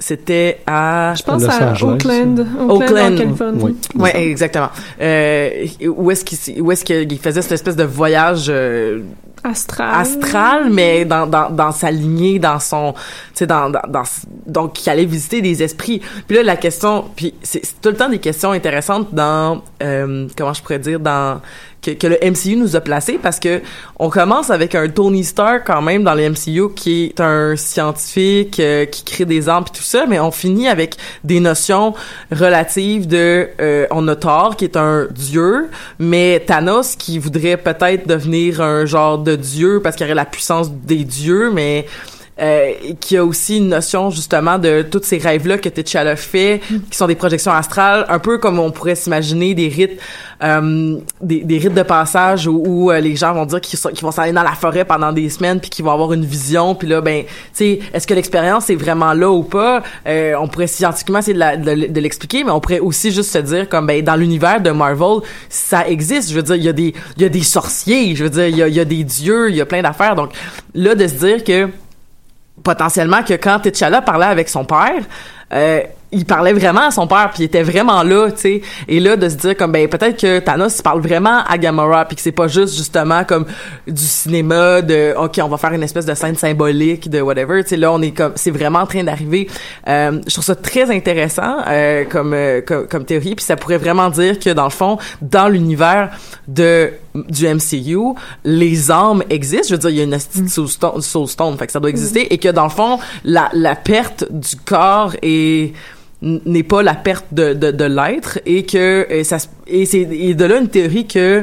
c'était à Je pense à. Oakland. Oakland, en Californie. Oui. ouais exactement euh, où est-ce qu'il où est-ce qu'il faisait cette espèce de voyage euh, Astral. astral mais dans, dans, dans sa lignée dans son tu sais dans, dans, dans donc qui allait visiter des esprits puis là la question puis c'est tout le temps des questions intéressantes dans euh, comment je pourrais dire dans que, que le MCU nous a placé parce que on commence avec un Tony Stark quand même dans le MCU qui est un scientifique euh, qui crée des armes et tout ça, mais on finit avec des notions relatives de euh, on a Thor qui est un dieu, mais Thanos qui voudrait peut-être devenir un genre de dieu parce qu'il aurait la puissance des dieux, mais euh, qui a aussi une notion justement de tous ces rêves-là que T'Challa fait, qui sont des projections astrales, un peu comme on pourrait s'imaginer des rites, euh, des, des rites de passage où, où, euh, les gens vont dire qu'ils, vont s'aller dans la forêt pendant des semaines puis qu'ils vont avoir une vision puis là ben tu sais est-ce que l'expérience est vraiment là ou pas? Euh, on pourrait scientifiquement essayer de, la- de, de l'expliquer mais on pourrait aussi juste se dire comme ben dans l'univers de Marvel ça existe. Je veux dire il y a des il y a des sorciers je veux dire il y a, il y a des dieux il y a plein d'affaires. Donc là de se dire que potentiellement que quand T'Challa parlait avec son père, euh, il parlait vraiment à son père puis il était vraiment là, tu sais. Et là de se dire comme ben peut-être que Thanos parle vraiment à Gamora puis que c'est pas juste justement comme du cinéma de OK, on va faire une espèce de scène symbolique de whatever, tu sais là on est comme c'est vraiment en train d'arriver. Euh, je trouve ça très intéressant euh, comme, euh, comme comme théorie puis ça pourrait vraiment dire que dans le fond dans l'univers de du MCU, les armes existent. Je veux dire, il y a une astuce fait que ça doit exister, et que dans le fond, la, la perte du corps est n'est pas la perte de, de, de l'être et que et ça et c'est et de là une théorie que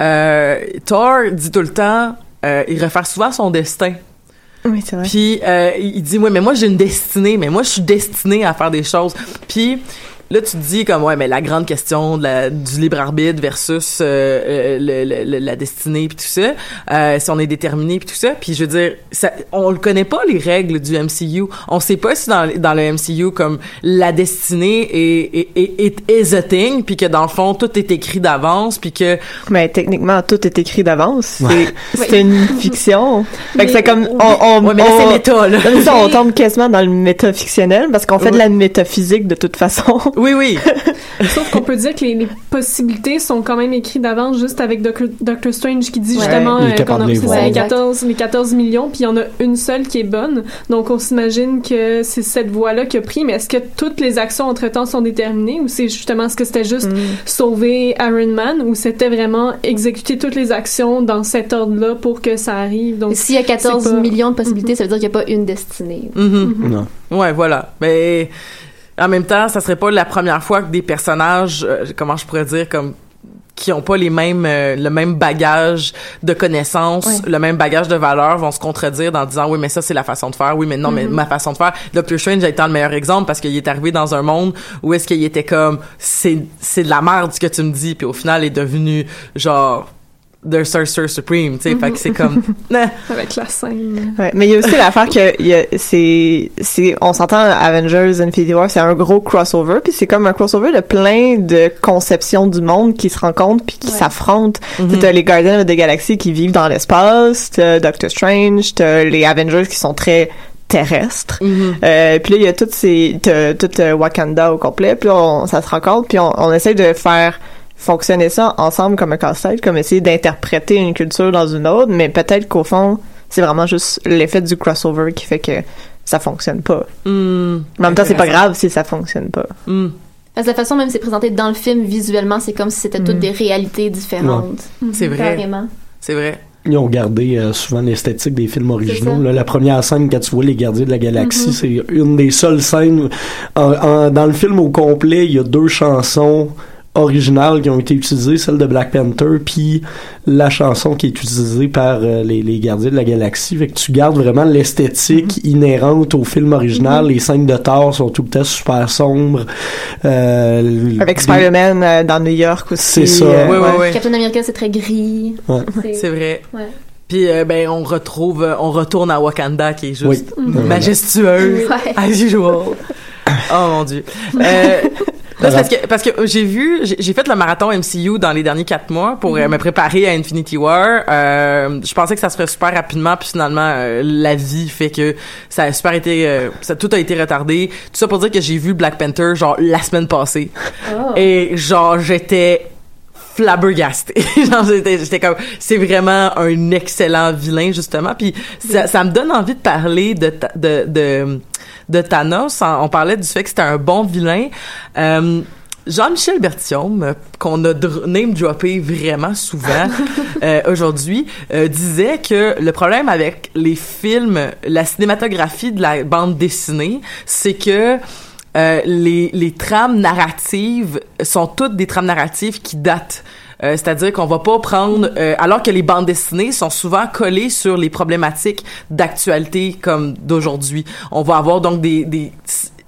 euh, Thor dit tout le temps euh, il réfère souvent à son destin Oui, c'est vrai. puis euh, il dit ouais mais moi j'ai une destinée, mais moi je suis destiné à faire des choses. Puis là tu te dis comme ouais mais la grande question de la, du libre arbitre versus euh, euh, le- le- le- la destinée puis tout ça, euh, si on est déterminé puis tout ça. Puis je veux dire ça, on le connaît pas les règles du MCU. On sait pas si dans, dans le MCU comme la destinée est est, est, est is a thing puis que dans le fond tout est écrit d'avance puis que Mais techniquement, tout est écrit d'avance. Ouais. C'est c'est une fiction. Fait que Mais- c'est comme, on, on, Ouais, mais là, on- c'est méta, là. On tombe quasiment dans le métafictionnel parce qu'on fait de la métaphysique de toute façon. Oui, oui. Sauf qu'on peut dire que les, les possibilités sont quand même écrites d'avance, juste avec Doctor, Doctor Strange qui dit Ouais. justement euh, qu'on a les les Exact. 14, les 14 millions, puis il y en a une seule qui est bonne. Donc on s'imagine que c'est cette voie-là qui a pris, mais est-ce que toutes les actions entre-temps sont déterminées ou c'est justement, est-ce que c'était juste sauver Iron Man ou c'était vraiment exécuter toutes les actions dans cet ordre-là pour que ça arrive? Donc S'il y a 14 c'est pas- millions de possibilités, ça veut dire qu'il n'y a pas une destinée. Mhm. Ouais, voilà. Mais en même temps, ça serait pas la première fois que des personnages, euh, comment je pourrais dire, comme qui ont pas les mêmes euh, le même bagage de connaissances, le même bagage de valeurs vont se contredire en disant oui mais ça c'est la façon de faire, oui mais non mais Mhm. ma façon de faire. Doctor Strange a été le meilleur exemple parce qu'il est arrivé dans un monde où est-ce qu'il était comme c'est c'est de la merde ce que tu me dis puis au final il est devenu genre The Sorcerer Supreme, tu sais, fait que c'est comme nah. Avec la scène. Ouais, mais il y a aussi l'affaire que il y a- c'est c'est on s'entend Avengers Infinity War c'est un gros crossover puis c'est comme un crossover de plein de conceptions du monde qui se rencontrent puis qui s'affrontent. Mhm. Tu sais, T'as les Guardians of the Galaxy qui vivent dans l'espace, t'as Doctor Strange, t'as les Avengers qui sont très terrestres. Euh, puis là il y a toutes ces t'as tout euh, Wakanda au complet puis on, ça se rencontre puis on, on essaie de faire fonctionner ça ensemble comme un casse-tête, comme essayer d'interpréter une culture dans une autre, mais peut-être qu'au fond, c'est vraiment juste l'effet du crossover qui fait que ça fonctionne pas. Hmm. Mais en même temps, c'est pas grave si ça fonctionne pas. Parce que la façon même c'est présenté dans le film visuellement, c'est comme si c'était toutes Mm. des réalités différentes. C'est vrai. Carrément. C'est vrai. Ils ont gardé euh, souvent l'esthétique des films originaux. Là, la première scène, quand tu vois les gardiens de la galaxie, Mhm. c'est une des seules scènes. en- en- dans le film au complet, il y a deux chansons originales qui ont été utilisées, celle de Black Panther, puis la chanson qui est utilisée par euh, les, les gardiens de la galaxie. Fait que tu gardes vraiment l'esthétique inhérente au film original. Les scènes de Thor sont tout le temps super sombres. Euh, Avec Spider-Man euh, dans New York aussi. C'est ça. euh, Ouais, ouais, ouais. Captain America, c'est très gris. Ouais. C'est vrai. Ouais. Puis euh, ben on retrouve euh, on retourne à Wakanda qui est juste Oui. Mhm. majestueux Ouais. as usual. oh mon dieu. Euh, là, parce que parce que j'ai vu j'ai fait le marathon MCU dans les derniers quatre mois pour euh, me préparer à Infinity War. Euh, je pensais que ça se ferait super rapidement puis finalement euh, la vie fait que ça a super été euh, ça tout a été retardé. Tout ça pour dire que j'ai vu Black Panther genre la semaine passée. Oh. Et genre, j'étais flabbergasté. genre, j'étais, j'étais comme, c'est vraiment un excellent vilain, justement. Puis ça, ça me donne envie de parler de, ta- de, de, de Thanos. On parlait du fait que c'était un bon vilain. Euh, Jean-Michel Berthiaume, euh, qu'on a dr- name droppé vraiment souvent euh, aujourd'hui, euh, disait que le problème avec les films, la cinématographie de la bande dessinée, c'est que euh, les, trames narratives sont toutes des trames narratives qui datent. Euh, C'est-à-dire qu'on va pas prendre, euh, alors que les bandes dessinées sont souvent collées sur les problématiques d'actualité comme d'aujourd'hui. On va avoir donc des,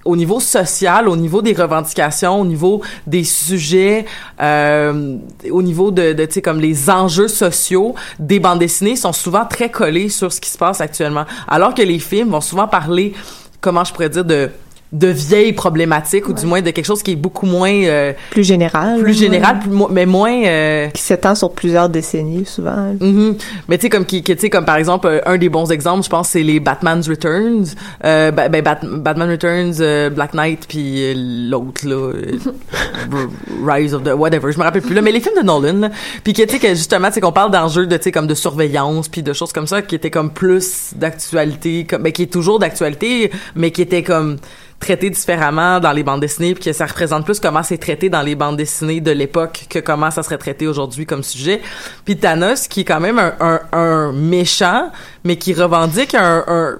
au niveau social, au niveau des revendications, au niveau des sujets, au niveau de, de tu sais comme les enjeux sociaux des bandes dessinées sont souvent très collés sur ce qui se passe actuellement, alors que les films vont souvent parler, comment je pourrais dire de de vieilles problématiques ou du moins de quelque chose qui est beaucoup moins euh, Plus général. plus général plus mais moins euh, Qui s'étend sur plusieurs décennies, souvent. Mhm. Mais tu sais comme qui, qui- tu sais comme par exemple euh, un des bons exemples, je pense c'est les Batman's Returns, euh, ben, Bat- Batman Returns, euh, Black Knight puis euh, l'autre là, Rise of the whatever, je me rappelle plus là, mais les films de Nolan, là, puis que tu sais que justement tu sais qu'on parle d'enjeux de tu sais comme de surveillance puis de choses comme ça qui étaient comme plus d'actualité, comme ben, qui est toujours d'actualité, mais qui était comme traité différemment dans les bandes dessinées puis que ça représente plus comment c'est traité dans les bandes dessinées de l'époque que comment ça serait traité aujourd'hui comme sujet. Puis Thanos qui est quand même un, un, un méchant mais qui revendique un, un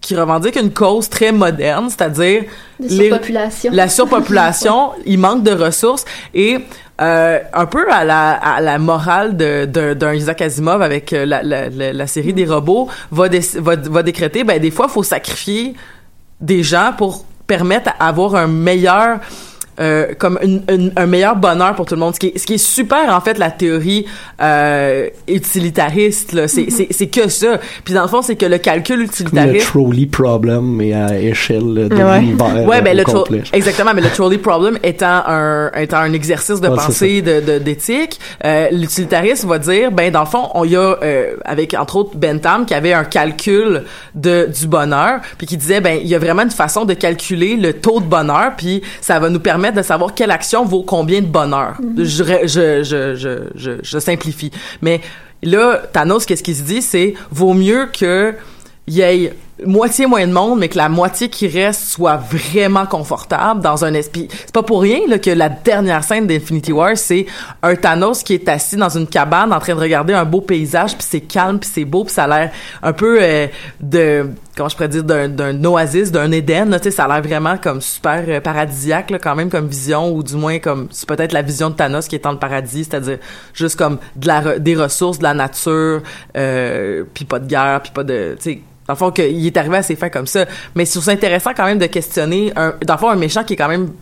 qui revendique une cause très moderne, c'est-à-dire De surpopulation. la surpopulation, il manque de ressources et euh, un peu à la, à la morale de- de- d'un Isaac Asimov avec euh, la, la, la, la série des robots va, dé- va, va décréter ben des fois faut sacrifier des gens pour permettre à avoir un meilleur euh, comme une- une- un meilleur bonheur pour tout le monde. Ce qui est, ce qui est super en fait la théorie euh, utilitariste là. C'est c'est c'est que ça. Puis dans le fond c'est que le calcul le utilitariste trolley problem, mais à échelle de Ouais. l'univers Ouais, ben euh, le tro- exactement, mais le trolley problem étant un étant un exercice de Ouais, pensée de de- d'éthique, euh, l'utilitariste va dire ben dans le fond, on y a euh, avec entre autres Bentham qui avait un calcul de du bonheur, puis qui disait ben il y a vraiment une façon de calculer le taux de bonheur, puis ça va nous permettre de savoir quelle action vaut combien de bonheur. je, ré- je, je je je je simplifie, mais là Thanos qu'est-ce qu'il se dit? C'est vaut mieux que y ait moitié moins de monde, mais que la moitié qui reste soit vraiment confortable dans un esprit. C'est pas pour rien là, que la dernière scène d'Infinity War, c'est un Thanos qui est assis dans une cabane en train de regarder un beau paysage, puis c'est calme, puis c'est beau, puis ça a l'air un peu euh, de comment je pourrais dire d'un, oasis, d'un Éden. Tu sais, ça a l'air vraiment comme super euh, paradisiaque là, quand même comme vision, ou du moins comme c'est peut-être la vision de Thanos qui est dans le paradis, c'est-à-dire juste comme des ressources, de la nature, euh, puis pas de guerre, puis pas de dans le fond, qu'il est arrivé à ses fins comme ça. Mais je trouve intéressant quand même de questionner, un, dans le fond, un méchant qui est quand même,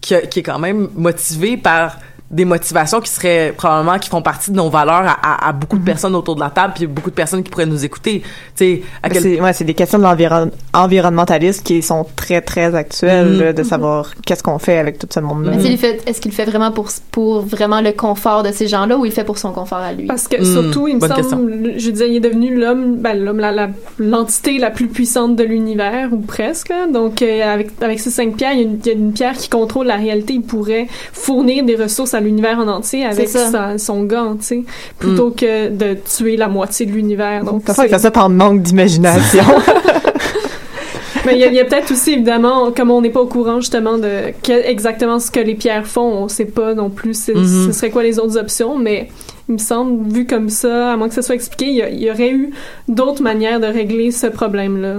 qui est quand même motivé par des motivations qui seraient probablement qui font partie de nos valeurs à, à- à beaucoup de personnes autour de la table puis beaucoup de personnes qui pourraient nous écouter tu sais à quel C'est ouais, c'est des questions de l'environ- environnementaliste qui sont très, très actuelles, Mhm. là, de savoir qu'est-ce qu'on fait avec tout ce monde-là. Mais tu sais, il fait- est-ce qu'il le fait vraiment pour, pour vraiment le confort de ces gens-là ou il le fait pour son confort à lui? Parce que Hmm, surtout, il me bonne semble, je disais, il est devenu l'homme, ben, l'homme, la- la- l'entité la, plus puissante de l'univers, ou presque. là. Donc, euh, avec, avec ces cinq pierres, il y, a une, il y a une pierre qui contrôle la réalité. Il pourrait fournir des ressources à l'univers en entier avec ça. sa- son gant, tu sais, plutôt que de tuer la moitié de l'univers. Donc, c'est- fait ça par manque d'imagination. Mais il y a, peut-être aussi, évidemment, comme on n'est pas au courant justement de exactement ce que les pierres font, on sait pas non plus Mhm. ce serait quoi les autres options, mais il me semble, vu comme ça, à moins que ça soit expliqué, il y, a- il y aurait eu d'autres manières de régler ce problème-là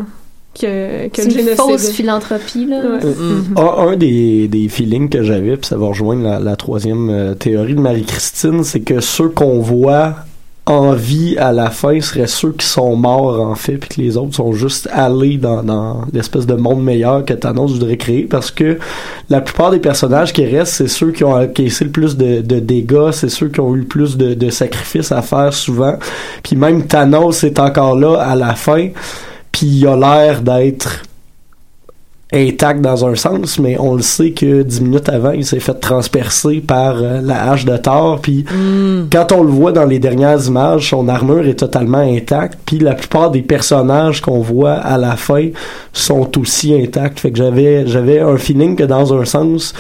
que, une fausse philanthropie, là. Ouais. Mm. Un, un des, des feelings que j'avais, puis ça va rejoindre la, la troisième euh, théorie de Marie-Christine, c'est que ceux qu'on voit en vie à la fin seraient ceux qui sont morts en fait, puis que les autres sont juste allés dans, dans l'espèce de monde meilleur que Thanos voudrait créer, parce que la plupart des personnages qui restent, c'est ceux qui ont encaissé le plus de, de dégâts, c'est ceux qui ont eu le plus de, de sacrifices à faire souvent, puis même Thanos est encore là à la fin, puis il a l'air d'être intact dans un sens, mais on le sait que dix minutes avant, il s'est fait transpercer par euh, la hache de Thor, puis quand on le voit dans les dernières images, son armure est totalement intacte, puis la plupart des personnages qu'on voit à la fin sont aussi intacts. Fait que j'avais j'avais un feeling que dans un sens,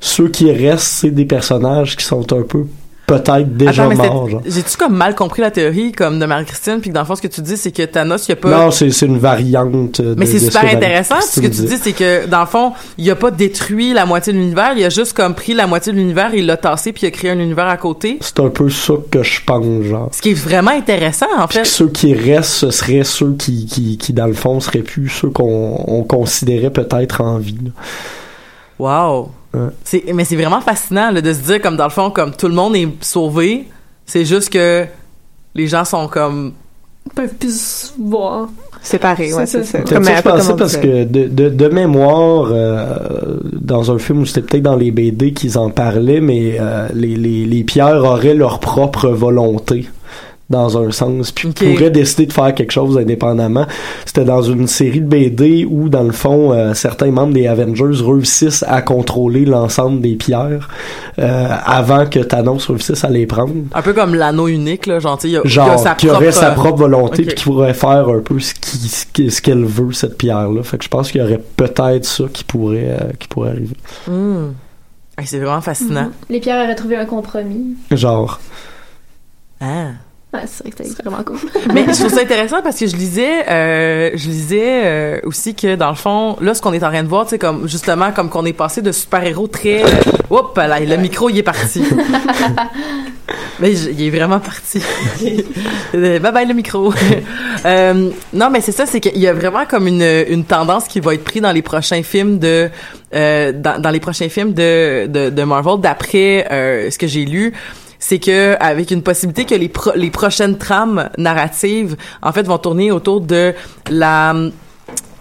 ceux qui restent, c'est des personnages qui sont un peu peut-être déjà Attends, mais c'est- mort. J'ai-tu comme mal compris la théorie comme de Marie-Christine, puis que dans le fond, ce que tu dis, c'est que Thanos, il y a pas... Non, c'est une variante. de- Mais c'est super ce intéressant. Ce que tu dis, c'est que dans le fond, il a pas détruit la moitié de l'univers, il a juste comme pris la moitié de l'univers, il l'a tassé puis il a créé un univers à côté. C'est un peu ça que je pense, genre. Ce qui est vraiment intéressant en fait. ceux qui restent, ce seraient ceux qui, qui, qui dans le fond, seraient plus ceux qu'on on considérait peut-être en vie. là. Wow. Ouais. Mais c'est vraiment fascinant là, de se dire comme dans le fond comme tout le monde est sauvé, c'est juste que les gens sont comme Ils peuvent plus se voir. Séparés, ouais, C'est ça. Comme comme on parce que de, de, de mémoire, euh, dans un film où c'était peut-être dans les BD qu'ils en parlaient, mais euh, les, les, les pierres auraient leur propre volonté? Dans un sens, puis Ok. pourraient décider de faire quelque chose indépendamment. C'était dans une série de BD où, dans le fond, euh, certains membres des Avengers réussissent à contrôler l'ensemble des pierres euh, avant que Thanos réussisse à les prendre. un peu comme l'anneau unique là, genre tu sais, il y a, il y a Genre, sa qui aurait propre- sa propre volonté Ok. puis qui pourrait faire un peu ce qu'elle veut cette pierre là. Fait que je pense qu'il y aurait peut-être ça qui pourrait euh, qui pourrait arriver. Hmm. Hey, c'est vraiment fascinant. Mhm. Les pierres auraient trouvé un compromis. Genre Ah. Ouais, c'est vrai que c'était vraiment cool. Mais je trouve ça intéressant parce que je lisais, euh, je lisais euh, aussi que dans le fond, là, ce qu'on est en train de voir, tu sais, comme justement, comme qu'on est passé de super-héros très, hop là, le micro il est parti. mais il est vraiment parti. bye bye le micro. Euh, non, mais c'est ça, c'est qu'il y a vraiment comme une une tendance qui va être prise dans les prochains films de, euh, dans, dans les prochains films de de, de Marvel, d'après euh, ce que j'ai lu c'est que avec une possibilité que les pro- les prochaines trames narratives en fait vont tourner autour de la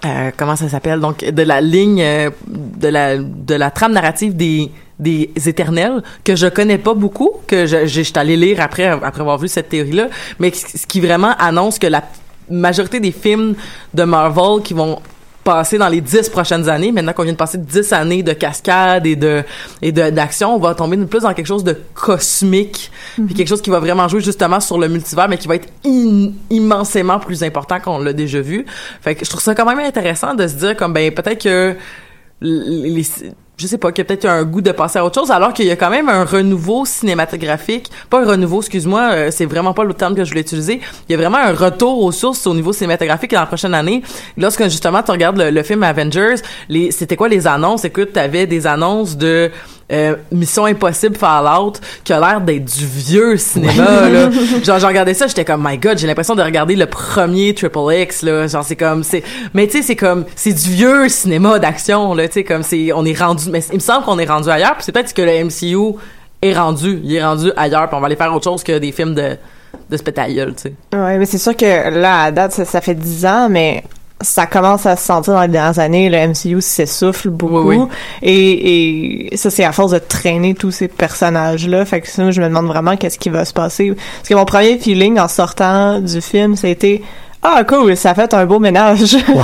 euh, comment ça s'appelle? Donc de la ligne euh, de la de la trame narrative des des éternels que je connais pas beaucoup que je je- j'étais allé lire après après avoir vu cette théorie là mais ce qui vraiment annonce que la majorité des films de Marvel qui vont passer dans les dix prochaines années, maintenant qu'on vient de passer dix années de cascade et de et de d'action, on va tomber plus dans quelque chose de cosmique, puis quelque chose qui va vraiment jouer justement sur le multivers, mais qui va être in- immensément plus important qu'on l'a déjà vu. Fait que je trouve ça quand même intéressant de se dire comme ben peut-être que les- je sais pas, qu'il y a peut-être un goût de passer à autre chose, alors qu'il y a quand même un renouveau cinématographique. Pas un renouveau, excuse-moi, euh, c'est vraiment pas le terme que je voulais utiliser. Il y a vraiment un retour aux sources au niveau cinématographique dans la prochaine année. Lorsque justement tu regardes le, le film Avengers, les, c'était quoi les annonces? Écoute, t'avais des annonces de euh, Mission Impossible Fallout qui a l'air d'être du vieux cinéma là. Genre j'ai regardé ça, j'étais comme my god, j'ai l'impression de regarder le premier Triple X là, genre c'est comme c'est mais tu sais c'est comme c'est du vieux cinéma d'action là, tu sais comme c'est on est rendu mais il me semble qu'on est rendu ailleurs, puis c'est peut-être que le MCU est rendu, il est rendu ailleurs, puis on va aller faire autre chose que des films de de spectacle, tu sais. Ouais, mais c'est sûr que là, à date, ça, ça fait 10 ans, mais ça commence à se sentir dans les dernières années. Le MCU s'essouffle beaucoup. Oui, oui. Et, et ça, c'est à force de traîner tous ces personnages-là. Fait que sinon, je me demande vraiment qu'est-ce qui va se passer. Parce que mon premier feeling en sortant du film, c'était Ah, cool, ça a fait un beau ménage. Puis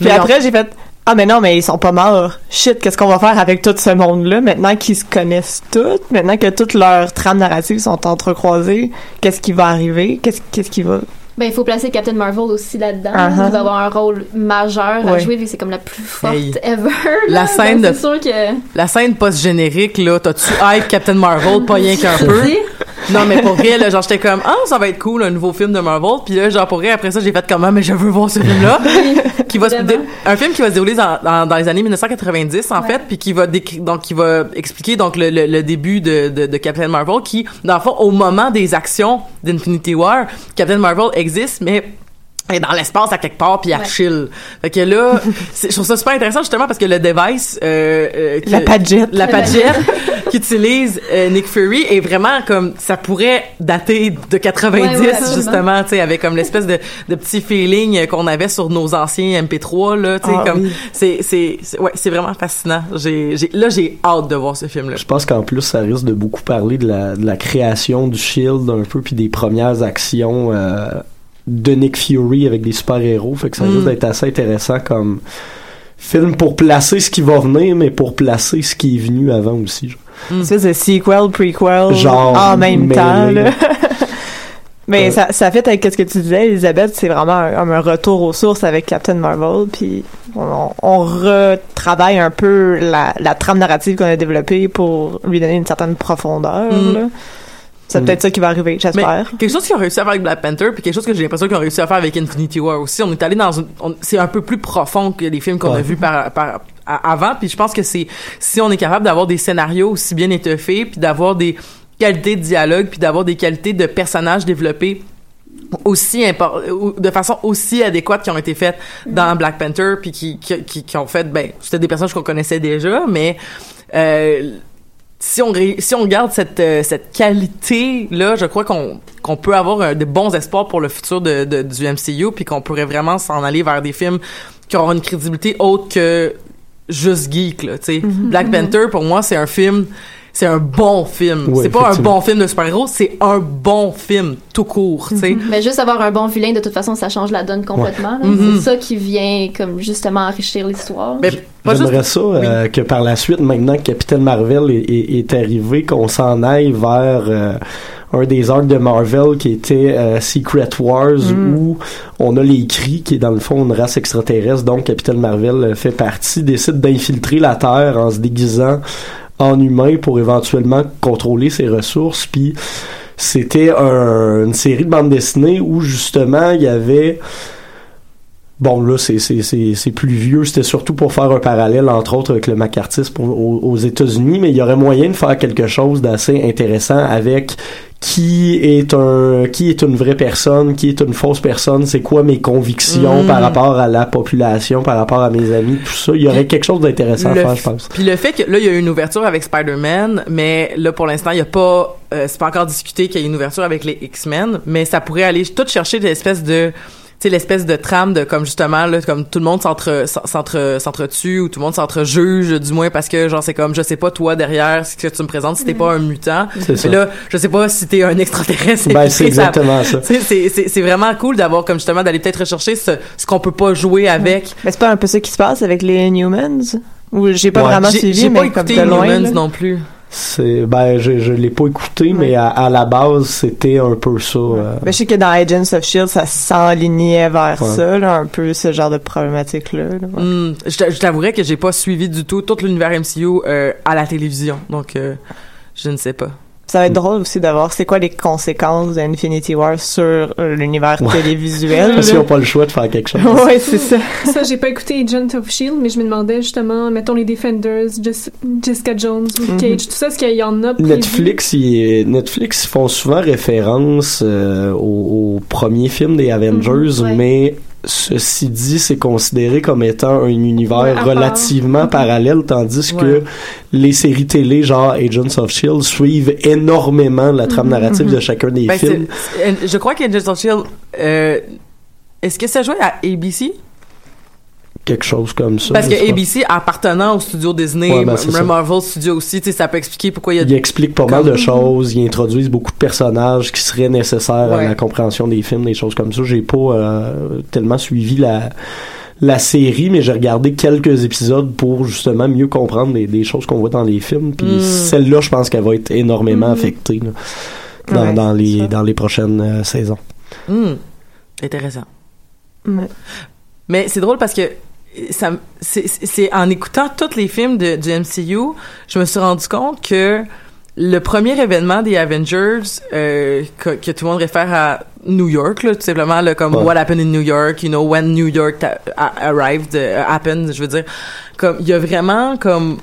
Mais après, j'ai fait ah mais non mais ils sont pas morts. Shit, qu'est-ce qu'on va faire avec tout ce monde-là? Maintenant qu'ils se connaissent tous, maintenant que toutes leurs trames narratives sont entrecroisées, qu'est-ce qui va arriver, qu'est-ce qu'est-ce qui va Ben, il faut placer Captain Marvel aussi là-dedans. Uh-huh. Il va avoir un rôle majeur à jouer, vu que c'est comme la plus forte Hey. ever. La scène Donc, de- C'est sûr que. La scène post-générique, là, t'as-tu hype Captain Marvel, pas rien qu'un peu? Non, mais pour vrai, là, genre, j'étais comme, ah, ça va être cool, un nouveau film de Marvel. Puis là, genre, pour vrai, après ça, j'ai fait comment, mais je veux voir ce film-là. qui va se un film qui va se dérouler dans, dans, dans les années 1990, en fait, puis qui va donc, qui va expliquer, donc, le, le, le début de, de, de Captain Marvel, qui, dans le fond, au moment des actions d'Infinity War, Captain Marvel existe, mais est dans l'espace à quelque part puis elle Ouais. chill. Fait que là, je trouve ça super intéressant justement parce que le device euh, euh, que- La Padgett. la Padgett qu'utilise euh, Nick Fury est vraiment comme ça pourrait dater de 90 Ouais, ouais, justement, tu sais avec comme l'espèce de, de petit feeling qu'on avait sur nos anciens MP3 là, tu sais Ah, comme oui. c'est c'est ouais, c'est vraiment fascinant. J'ai j'ai là j'ai hâte de voir ce film là. Je pense qu'en plus, ça risque de beaucoup parler de la, de la création du Shield un peu, puis des premières actions euh, de Nick Fury avec des super-héros. Fait que ça Mm. risque d'être assez intéressant comme film pour placer ce qui va venir, mais pour placer ce qui est venu avant aussi. genre. espèce de sequel, prequel Genre, en même temps. Là. Mais Ouais. ça, ça fait avec ce que tu disais, Elisabeth, c'est vraiment un, un retour aux sources avec Captain Marvel, puis on, on retravaille un peu la, la trame narrative qu'on a développée pour lui donner une certaine profondeur. Mm. là. C'est peut-être ça qui va arriver, j'espère. Quelque chose qu'ils ont réussi à faire avec Black Panther, puis quelque chose que j'ai l'impression qu'ils ont réussi à faire avec Infinity War aussi. On est allé dans une, c'est un peu plus profond que les films qu'on a vus par, par, à- avant. Puis je pense que c'est si on est capable d'avoir des scénarios aussi bien étoffés, puis d'avoir des qualités de dialogue, puis d'avoir des qualités de personnages développés aussi de façon aussi adéquate qui ont été faites dans Black Panther puis qui, qui, qui, qui ont fait ben c'était des personnages qu'on connaissait déjà mais euh, si on si on garde cette euh, cette qualité là je crois qu'on qu'on peut avoir euh, de bons espoirs pour le futur de, de- du MCU puis qu'on pourrait vraiment s'en aller vers des films qui auront une crédibilité autre que juste geek là sais. Black Panther pour moi c'est un film c'est un bon film. C'est pas un bon film de super-héros, c'est un bon film tout court, tu sais. Mais juste avoir un bon vilain, de toute façon, ça change la donne complètement. Mhm. C'est ça qui vient comme justement enrichir l'histoire. Mais pas juste J'aimerais ça euh, que par la suite, maintenant que Captain Marvel est, est- est arrivé, qu'on s'en aille vers euh, un des arcs de Marvel qui était euh, Secret Wars, Mm. où on a les cris, qui est dans le fond une race extraterrestre, donc Captain Marvel fait partie, décide d'infiltrer la Terre en se déguisant en humain pour éventuellement contrôler ses ressources, puis c'était un- une série de bandes dessinées où justement il y avait Bon, là, c'est, plus vieux. C'était surtout pour faire un parallèle, entre autres, avec le macartisme aux, aux États-Unis, mais il y aurait moyen de faire quelque chose d'assez intéressant avec qui est un, qui est une vraie personne, qui est une fausse personne, c'est quoi mes convictions Mm. par rapport à la population, par rapport à mes amis, tout ça. Il y aurait quelque chose d'intéressant à faire, je pense. Puis le fait que là, il y a eu une ouverture avec Spider-Man, mais là, pour l'instant, il y a pas, euh, c'est pas encore discuté qu'il y ait une ouverture avec les X-Men, mais ça pourrait aller tout chercher des espèces de, sais, l'espèce de trame de comme justement là, comme tout le monde s'entre, s'entre, s'entretue ou tout le monde s'entre-juge, du moins parce que genre c'est comme, je sais pas toi derrière ce que tu me présentes, si t'es pas un mutant. C'est ça. là, je sais pas si t'es un extraterrestre. Ben, c'est exactement ça. C'est, c'est, c'est vraiment cool d'avoir comme justement d'aller peut-être rechercher ce, ce qu'on peut pas jouer avec. Mais c'est pas un peu ça qui se passe avec les Inhumans? Ou j'ai pas Ouais. vraiment suivi, pas mais comme de loin. Là. non plus. C'est, ben, je, je l'ai pas écouté, mais à, à la base, c'était un peu ça. euh, Ben, je sais que dans Agents of S.H.I.E.L.D., ça s'enlignait vers Ouais. ça, là, un peu ce genre de problématique-là. là, ouais. Hmm, je t'avouerais que j'ai pas suivi du tout tout l'univers MCU euh, à la télévision, donc euh, je ne sais pas. Ça va être drôle aussi de voir c'est quoi les conséquences d'Infinity War sur euh, l'univers Ouais. télévisuel. parce qu'ils là. ont pas le choix de faire quelque chose. ouais, c'est ça. Ça, j'ai pas écouté Agent of Shield, mais je me demandais justement, mettons les Defenders, Jess- Jessica Jones, Luke Mhm. Cage, tout ça, est-ce qu'il y en a prévu? Netflix, ils, Netflix ils font souvent référence euh, au, au premier film des Avengers, Mhm, ouais. mais ceci dit, c'est considéré comme étant un univers relativement parallèle, tandis Ouais. que les séries télé, genre Agents of S.H.I.E.L.D., suivent énormément la trame narrative de chacun des Ben, films. c'est- je crois qu'Agents of Shield, euh, est-ce que ça jouait à ABC? Quelque chose comme ça. Parce que. ABC appartenant au studio Disney, Ouais, ben. Marvel Studio aussi, tu sais, ça peut expliquer pourquoi il y a Ils expliquent pas mal de choses, ils introduisent beaucoup de personnages qui seraient nécessaires à la compréhension des films, des choses comme ça. J'ai pas euh, tellement suivi la la série, mais j'ai regardé quelques épisodes pour justement mieux comprendre des, des choses qu'on voit dans les films. Puis Mm. celle-là, je pense qu'elle va être énormément affectée là, dans, Ouais, dans c'est les ça. dans les prochaines euh, saisons. Hmm, intéressant. Mais c'est drôle parce que ça, c'est- en écoutant tous les films de, du MCU, je me suis rendu compte que le premier événement des Avengers, euh, que, que tout le monde réfère à New York, là, tout simplement, là, comme Ouais. What happened in New York, you know, when New York arrived, uh, happened, je veux dire, comme il y a vraiment comme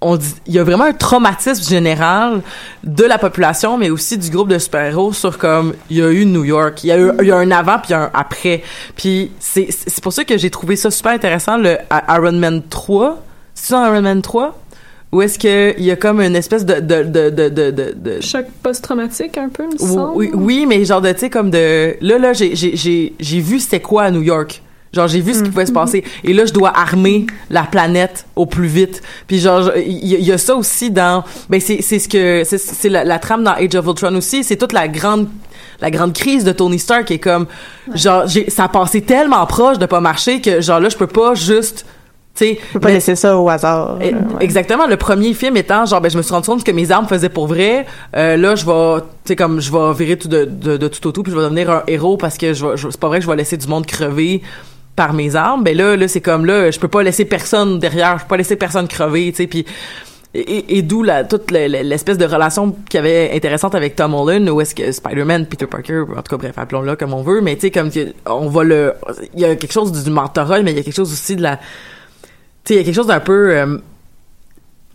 on dit, il y a vraiment un traumatisme général de la population, mais aussi du groupe de super-héros sur comme il y a eu New York, il y a eu il y a un avant puis il y a un après. Puis c'est c'est pour ça que j'ai trouvé ça super intéressant le Iron Man 3. C'est ça Iron Man 3 ou est-ce que il y a comme une espèce de de de de de, de, Choc post-traumatique, un peu, me oui, semble. oui, oui, mais genre de tu sais comme de là là j'ai j'ai j'ai j'ai vu c'était quoi à New York. Genre j'ai vu ce qui pouvait se passer et là je dois armer la planète au plus vite. Puis genre il y, a ça aussi dans ben c'est c'est ce que c'est la, la trame dans Age of Ultron aussi, c'est toute la grande la grande crise de Tony Stark est comme genre ça a passé tellement proche de pas marcher que genre là je peux pas juste tu peux pas mais- laisser ça au hasard. là, ouais. Exactement. Le premier film étant genre ben je me suis rendu compte que mes armes faisaient pour vrai. Euh, là je vais tu sais comme je vais virer tout de, de, de tout au tout puis je vais devenir un héros parce que je je- c'est pas vrai que je vais laisser du monde crever par mes armes. Ben là là c'est comme là je peux pas laisser personne derrière, je peux pas laisser personne crever, tu sais puis et, et d'où la toute le- le- l'espèce de relation qu'il y avait intéressante avec Tom Holland où est-ce que Spider-Man Peter Parker en tout cas bref appelons-le comme on veut mais tu sais comme on va le il y a quelque chose du mentorat mais il y a quelque chose aussi de la tu sais il y a quelque chose d'un peu euh,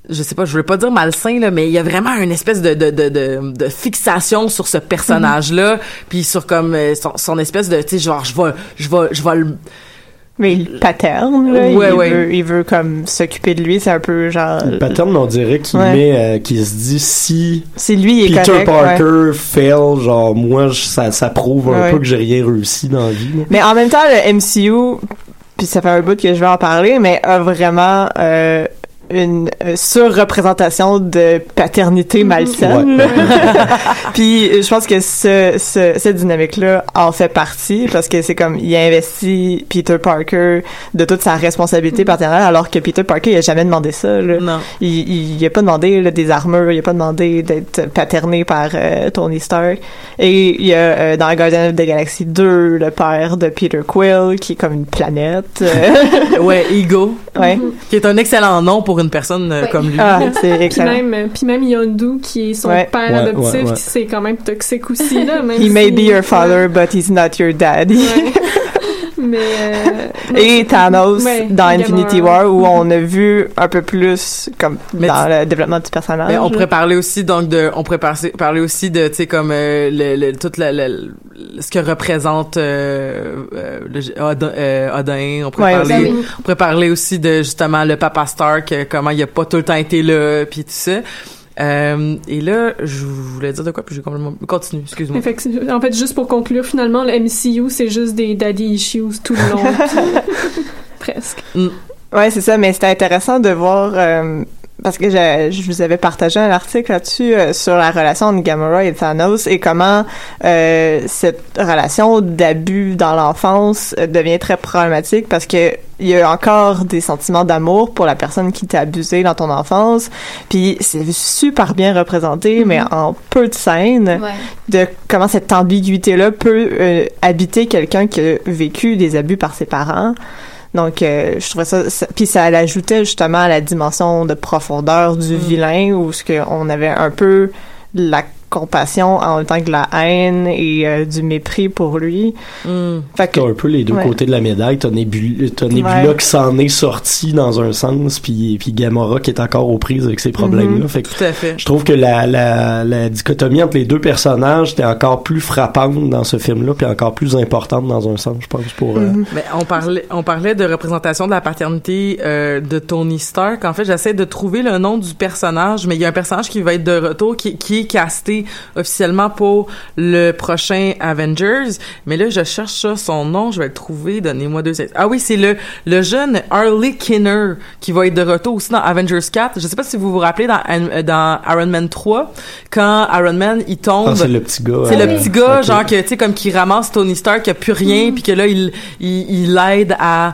je sais pas, je veux pas dire malsain là, mais il y a vraiment une espèce de de de de, de fixation sur ce personnage là, puis sur comme euh, son, son espèce de tu sais genre je vais je vais je vais le Mais il paterne, là. Ouais, il, ouais. Veut, il veut comme s'occuper de lui. C'est un peu genre. Le pattern, on dirait qu'il Ouais. met, euh, qu'il se dit si Si lui il est Peter correct, Parker fail, genre moi, je- ça, ça prouve un Ouais. peu que j'ai rien réussi dans la vie. là. Mais en même temps, le MCU, puis ça fait un bout que je vais en parler, mais a vraiment euh, une euh, surreprésentation de paternité malsaine. Ouais. là. puis je pense que ce, ce- cette dynamique-là en fait partie parce que c'est comme il a investi Peter Parker de toute sa responsabilité paternelle alors que Peter Parker il a jamais demandé ça. Là. non Il, il, il a pas demandé là, des armures, il a pas demandé d'être paterné par euh, Tony Stark. Et il y a euh, dans Guardian of the Galaxy 2 le père de Peter Quill qui est comme une planète. ouais Ego ouais. qui est un excellent nom pour une personne euh, Ouais. comme lui Ah, c'est Puis excellent. même, euh, puis même Yondu, qui est son Ouais. père Ouais, adoptif, ouais, ouais. qui c'est quand même toxique aussi, là. Même He may be your father, but he's not your daddy. Mais. euh, Et Thanos Ouais, dans Gamora. Infinity War où on a vu un peu plus comme Mais dans tu- le développement du personnage. Mais on pourrait parler aussi donc de on pourrait par- parler aussi de tu sais comme euh, le, le tout la- la- le- ce que représente euh, euh, le- Odin, euh, Odin. on pourrait Ouais, parler oui. on pourrait parler aussi de justement le papa Stark comment il a pas tout le temps été là puis tout ça Euh, et là je voulais dire de quoi puis j'ai complètement continue excuse-moi. En fait, juste pour conclure, finalement, le MCU, c'est juste des daddy issues tout le long. Presque. Ouais, c'est ça, mais c'était intéressant de voir euh, parce que je, je vous avais partagé un article là-dessus euh, sur la relation entre Gamora et Thanos et comment euh, cette relation d'abus dans l'enfance euh, devient très problématique parce que il y a encore des sentiments d'amour pour la personne qui t'a abusé dans ton enfance, puis c'est super bien représenté, mais en peu de scènes Ouais. de comment cette ambiguïté-là peut euh, habiter quelqu'un qui a vécu des abus par ses parents. Donc, euh, je trouvais ça, ça- puis ça l'ajoutait justement à la dimension de profondeur du vilain, où ce que on avait un peu la compassion en même temps que de la haine et euh, du mépris pour lui. Hmm. Fait que, T'as un peu les deux Ouais. côtés de la médaille. T'as Nebula, t'as Nebula Ouais. qui s'en est sorti dans un sens, puis, puis Gamora qui est encore aux prises avec ces problèmes-là. Fait que tout à fait je trouve que la, la, la dichotomie entre les deux personnages était encore plus frappante dans ce film-là, puis encore plus importante dans un sens, je pense, pour... euh, Mais on parlait, on parlait de représentation de la paternité euh, de Tony Stark. En fait, j'essaie de trouver le nom du personnage, mais il y a un personnage qui va être de retour, qui, qui est casté officiellement pour le prochain Avengers. Mais là, je cherche ça, son nom, je vais le trouver. Donnez-moi deux. secondes. Ah oui, c'est le le jeune Harley Kinner qui va être de retour aussi dans Avengers 4. Je sais pas si vous vous rappelez dans euh, dans Iron Man 3 quand Iron Man il tombe. ah, c'est le petit gars. C'est euh, le petit gars, genre que tu sais comme qui ramasse Tony Stark, qui a plus rien, puis que là il il il l'aide à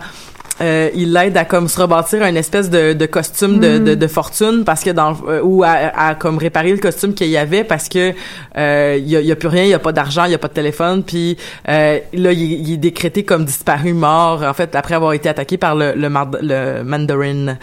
euh, il l'aide à comme se rebâtir un espèce de, de costume de, de, de fortune parce que dans euh, ou à, à comme réparer le costume qu'il y avait parce que euh, y a, y a plus rien, il y a pas d'argent, il y a pas de téléphone, puis euh, là il, est décrété comme disparu mort en fait après avoir été attaqué par le le, le Mandarin.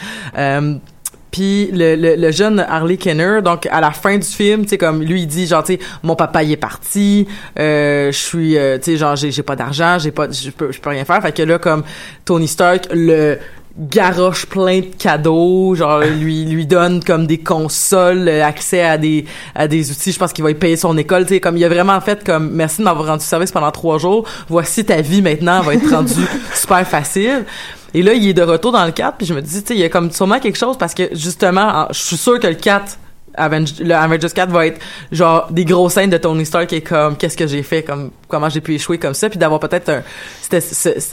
Puis le, le, le jeune Harley Kenner, donc à la fin du film, tu sais comme lui il dit genre tu sais mon papa il est parti, euh, je suis euh, tu sais genre j'ai j'ai pas d'argent, j'ai pas je peux je peux rien faire, fait que là comme Tony Stark le garoche plein de cadeaux, genre lui lui donne comme des consoles, euh, accès à des à des outils, je pense qu'il va y payer son école, tu sais comme il a vraiment fait comme merci de m'avoir rendu service pendant trois jours, voici ta vie maintenant va être rendue super facile. Et là, il est de retour dans le 4, puis je me dis, tu sais, il y a comme sûrement quelque chose parce que justement, en- je suis sûr que le 4 Avenge, le Avengers 4 va être genre des grosses scènes de Tony Stark et comme qu'est-ce que j'ai fait comme comment j'ai pu échouer comme ça puis d'avoir peut-être un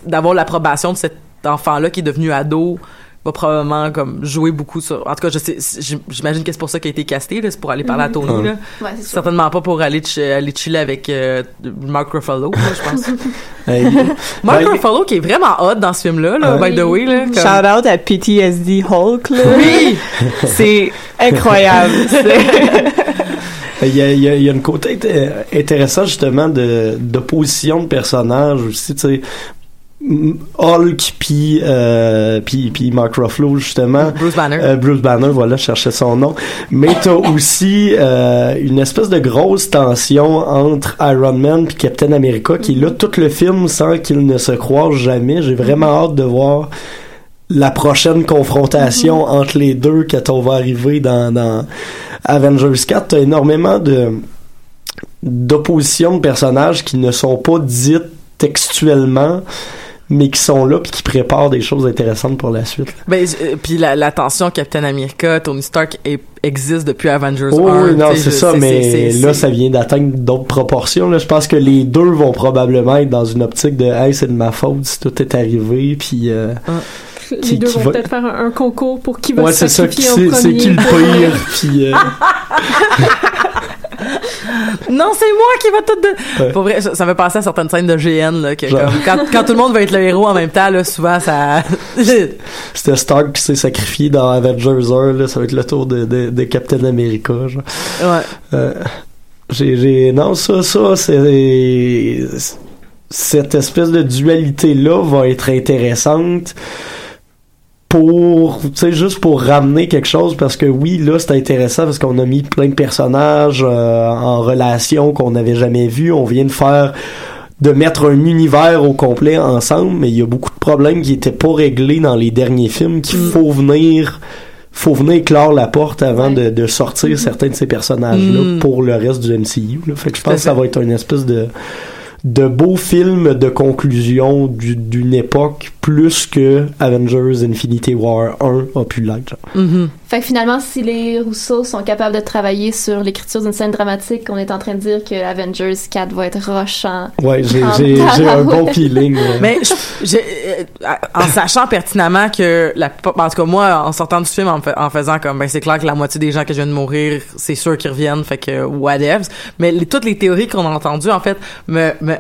d'avoir l'approbation de cet enfant là qui est devenu ado va probablement comme jouer beaucoup sur en tout cas je sais j'im- j'imagine que c'est pour ça qu'il a été casté là c'est pour aller parler à Tony Mhm. là Ouais, c'est sûr. certainement pas pour aller ch- aller chiller avec euh, Mark Ruffalo là, je pense Hey, Mark ben, Ruffalo qui est vraiment hot dans ce film là, là Ouais. by the way là comme- shout out à PTSD Hulk, là. oui C'est incroyable. Il y a, il y a, il y a une côté int- intéressant justement de d'opposition de personnages aussi, tu sais. Hulk puis euh, puis puis Mark Ruffalo justement. Bruce Banner. Euh, Bruce Banner voilà je cherchais son nom. Mais t'as aussi euh, une espèce de grosse tension entre Iron Man puis Captain America qui est là tout le film sans qu'ils ne se croisent jamais. J'ai vraiment hâte de voir la prochaine confrontation entre les deux quand on va arriver dans, dans Avengers 4 t'as énormément de d'opposition de personnages qui ne sont pas dites textuellement mais qui sont là puis qui préparent des choses intéressantes pour la suite. Ben, euh, puis la, la tension Captain America, Tony Stark est- existe depuis Avengers Oh 1. oui, non, c'est ça, mais là, ça vient d'atteindre d'autres proportions. Là. Je pense que les deux vont probablement être dans une optique de « Hey, c'est de ma faute si tout est arrivé. » Puis... euh, Les qui- deux qui vont va- peut-être faire un, un concours pour qui va Ouais, se c'est ça. qui- sacrifier en C'est c'est premier. qui le pire. Puis... euh, Non, c'est moi qui va tout de... Ouais. Pour vrai, ça, ça me fait penser à certaines scènes de GN, là, que comme, quand, quand tout le monde va être le héros en même temps, là, souvent, ça... C'était Stark qui s'est sacrifié dans Avengers 1. Là, ça va être le tour de, de, de Captain America. Genre. ouais. Euh, j'ai, non, ça, ça, c'est, cette espèce de dualité-là va être intéressante pour, tu sais, juste pour ramener quelque chose parce que oui, là, c'est intéressant parce qu'on a mis plein de personnages euh, en relation qu'on n'avait jamais vu. On vient de faire de mettre un univers au complet ensemble, mais il y a beaucoup de problèmes qui étaient pas réglés dans les derniers films qu'il faut venir faut venir clore la porte avant de, de sortir certains de ces personnages-là Mm. pour le reste du MCU. Là. Fait que je pense que ça va être une espèce de de beau film de conclusion du- d'une époque plus que Avengers Infinity War 1 a pu l'être. Mhm. Fait que finalement, si les Rousseau sont capables de travailler sur l'écriture d'une scène dramatique, on est en train de dire que Avengers 4 va être rochant. Ouais, j'ai j'ai- j'ai un bon feeling. euh. Mais j'ai, euh, en sachant pertinemment que la en tout cas moi en sortant du film en, fa- en faisant comme ben c'est clair que la moitié des gens que je viens de mourir c'est sûr qu'ils reviennent fait que whatevs mais les- toutes les théories qu'on a entendues en fait me me,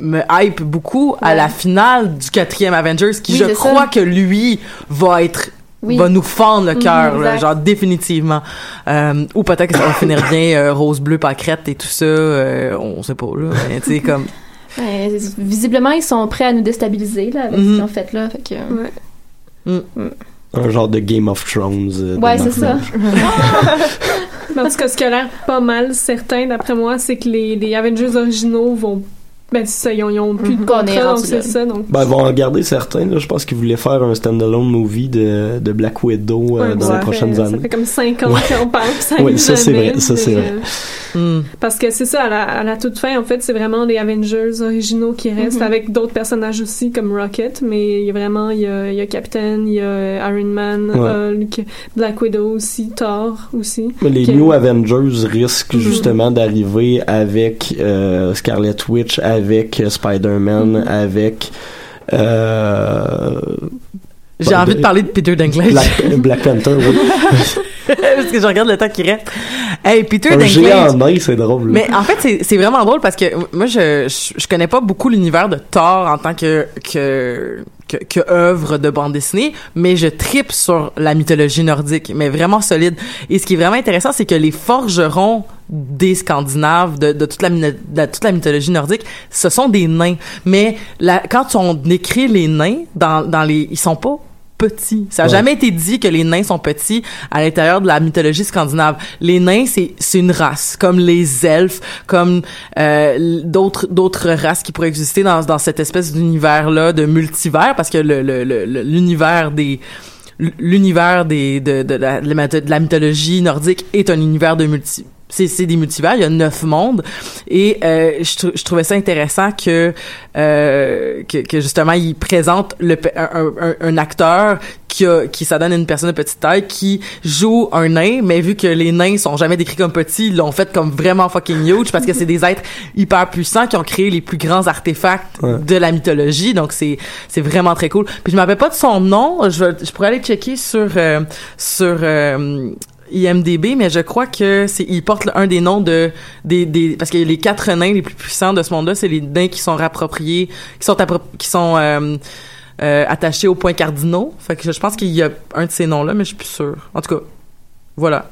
me hype beaucoup à la finale du quatrième Avengers qui Oui, je crois ça. que lui va être Oui. va nous fendre le Mhm, cœur genre définitivement euh, ou peut-être que ça va finir bien euh, rose bleu pâquerette et tout ça euh, on sait pas là mais comme Ouais, visiblement, ils sont prêts à nous déstabiliser là, avec ce Mhm. qu'ils ont fait là. Fait que... Ouais. un genre de Game of Thrones. euh, Ouais, c'est ça. En tout cas, ce qui a l'air pas mal certain, d'après moi, c'est que les, les Avengers originaux vont. Ben, c'est ça, ils ont, ils ont plus de Mhm. Contrat, donc c'est ça. Donc, Ben, ils vont en garder certains. Là. Je pense qu'ils voulaient faire un standalone movie de, de Black Widow euh, ouais, dans ça les fait- prochaines Ça années. fait comme 5 ans Ouais. qu'on parle, puis ça ça, c'est vrai, ça, c'est vrai. euh, hmm. Parce que c'est ça, à la, à la toute fin, en fait, c'est vraiment les Avengers originaux qui restent, Mhm. avec d'autres personnages aussi, comme Rocket, mais il y a vraiment, il y a, il y a Captain, il y a Iron Man, Ouais. Hulk, Black Widow aussi, Thor aussi. Mais les New Avengers risquent Mhm. justement d'arriver avec euh, Scarlet Witch, avec Spider-Man, Mhm. avec euh, j'ai envie de parler de Peter Dinklage Black, Black Panther. Oui. parce que je regarde le temps qui reste. Hey, Peter Un géant Dinklage. en c'est drôle. là. Mais en fait, c'est- c'est vraiment drôle parce que moi, je, je, je connais pas beaucoup l'univers de Thor en tant que, que, que, œuvre de bande dessinée, mais je tripe sur la mythologie nordique, mais vraiment solide. Et ce qui est vraiment intéressant, c'est que les forgerons des Scandinaves, de, toute la, mythologie nordique, ce sont des nains. Mais quand on décrit les nains, dans, dans les, ils sont pas petits. Ça a Ouais. jamais été dit que les nains sont petits à l'intérieur de la mythologie scandinave. Les nains, c'est c'est une race, comme les elfes, comme euh, d'autres d'autres races qui pourraient exister dans dans cette espèce d'univers là de multivers, parce que le le- le- le- l'univers des l'univers des de, de, la, de la mytho- de la mythologie nordique est un univers de multi c'est c'est des multivers il y a neuf mondes. Et euh, je, trou- je trouvais ça intéressant que euh, que, que justement il présente le un, un, un acteur qui a, qui s'adonne à une personne de petite taille qui joue un nain mais vu que les nains sont jamais décrits comme petits ils l'ont fait comme vraiment fucking huge parce que c'est des êtres hyper puissants qui ont créé les plus grands artefacts Ouais. de la mythologie. Donc c'est c'est vraiment très cool. Puis je me rappelle pas de son nom. Je je pourrais aller checker sur euh, sur euh, IMDB, mais je crois que c'est il porte un des noms de des, des parce que les quatre nains les plus puissants de ce monde-là, c'est les nains qui sont rappropriés, qui sont appro- qui sont euh, euh, attachés aux points cardinaux. Fait que je pense qu'il y a un de ces noms-là, mais je suis plus sûr. En tout cas, voilà.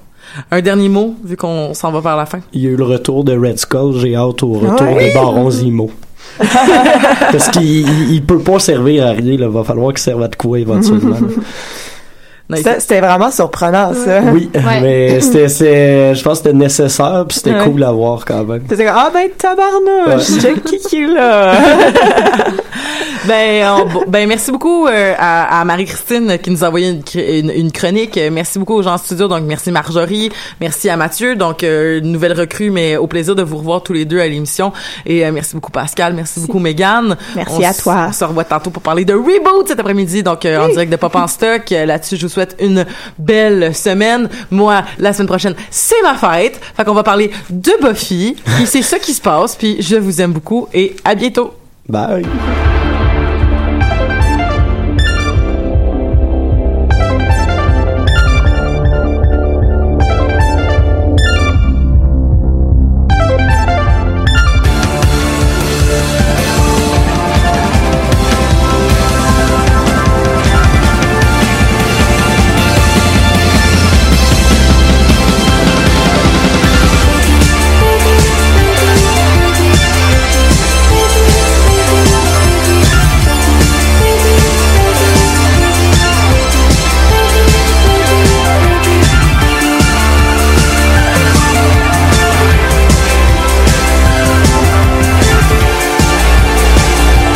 Un dernier mot, vu qu'on s'en va vers la fin. Il y a eu le retour de Red Skull. J'ai hâte au retour Ouais. des Barons Zemo. Parce qu'il il- il peut pas servir à rien, là. Va falloir qu'il serve à de quoi éventuellement. C'était vraiment surprenant, ça. oui, mais c'était, c'est, je pense que c'était nécessaire puis c'était Ouais. cool à voir quand même. C'était comme, ah ben tabarnouche, Ouais. check qui qui là. Ben, on- ben merci beaucoup euh, à, à Marie-Christine qui nous a envoyé une, cr- une, une chronique. Merci beaucoup aux gens en studio. Donc, merci Marjorie. Merci à Mathieu. Donc, euh, une nouvelle recrue, mais au plaisir de vous revoir tous les deux à l'émission. Et euh, merci beaucoup Pascal. Merci beaucoup Megan. Merci On à toi. On se revoit tantôt pour parler de Reboot cet après-midi. Donc, euh, en Oui. direct de Pop en stock. Euh, Là-dessus, je vous souhaite une belle semaine. Moi, la semaine prochaine, c'est ma fête. Fait qu'on va parler de Buffy. Puis c'est ça qui se passe. Puis je vous aime beaucoup et à bientôt. Bye.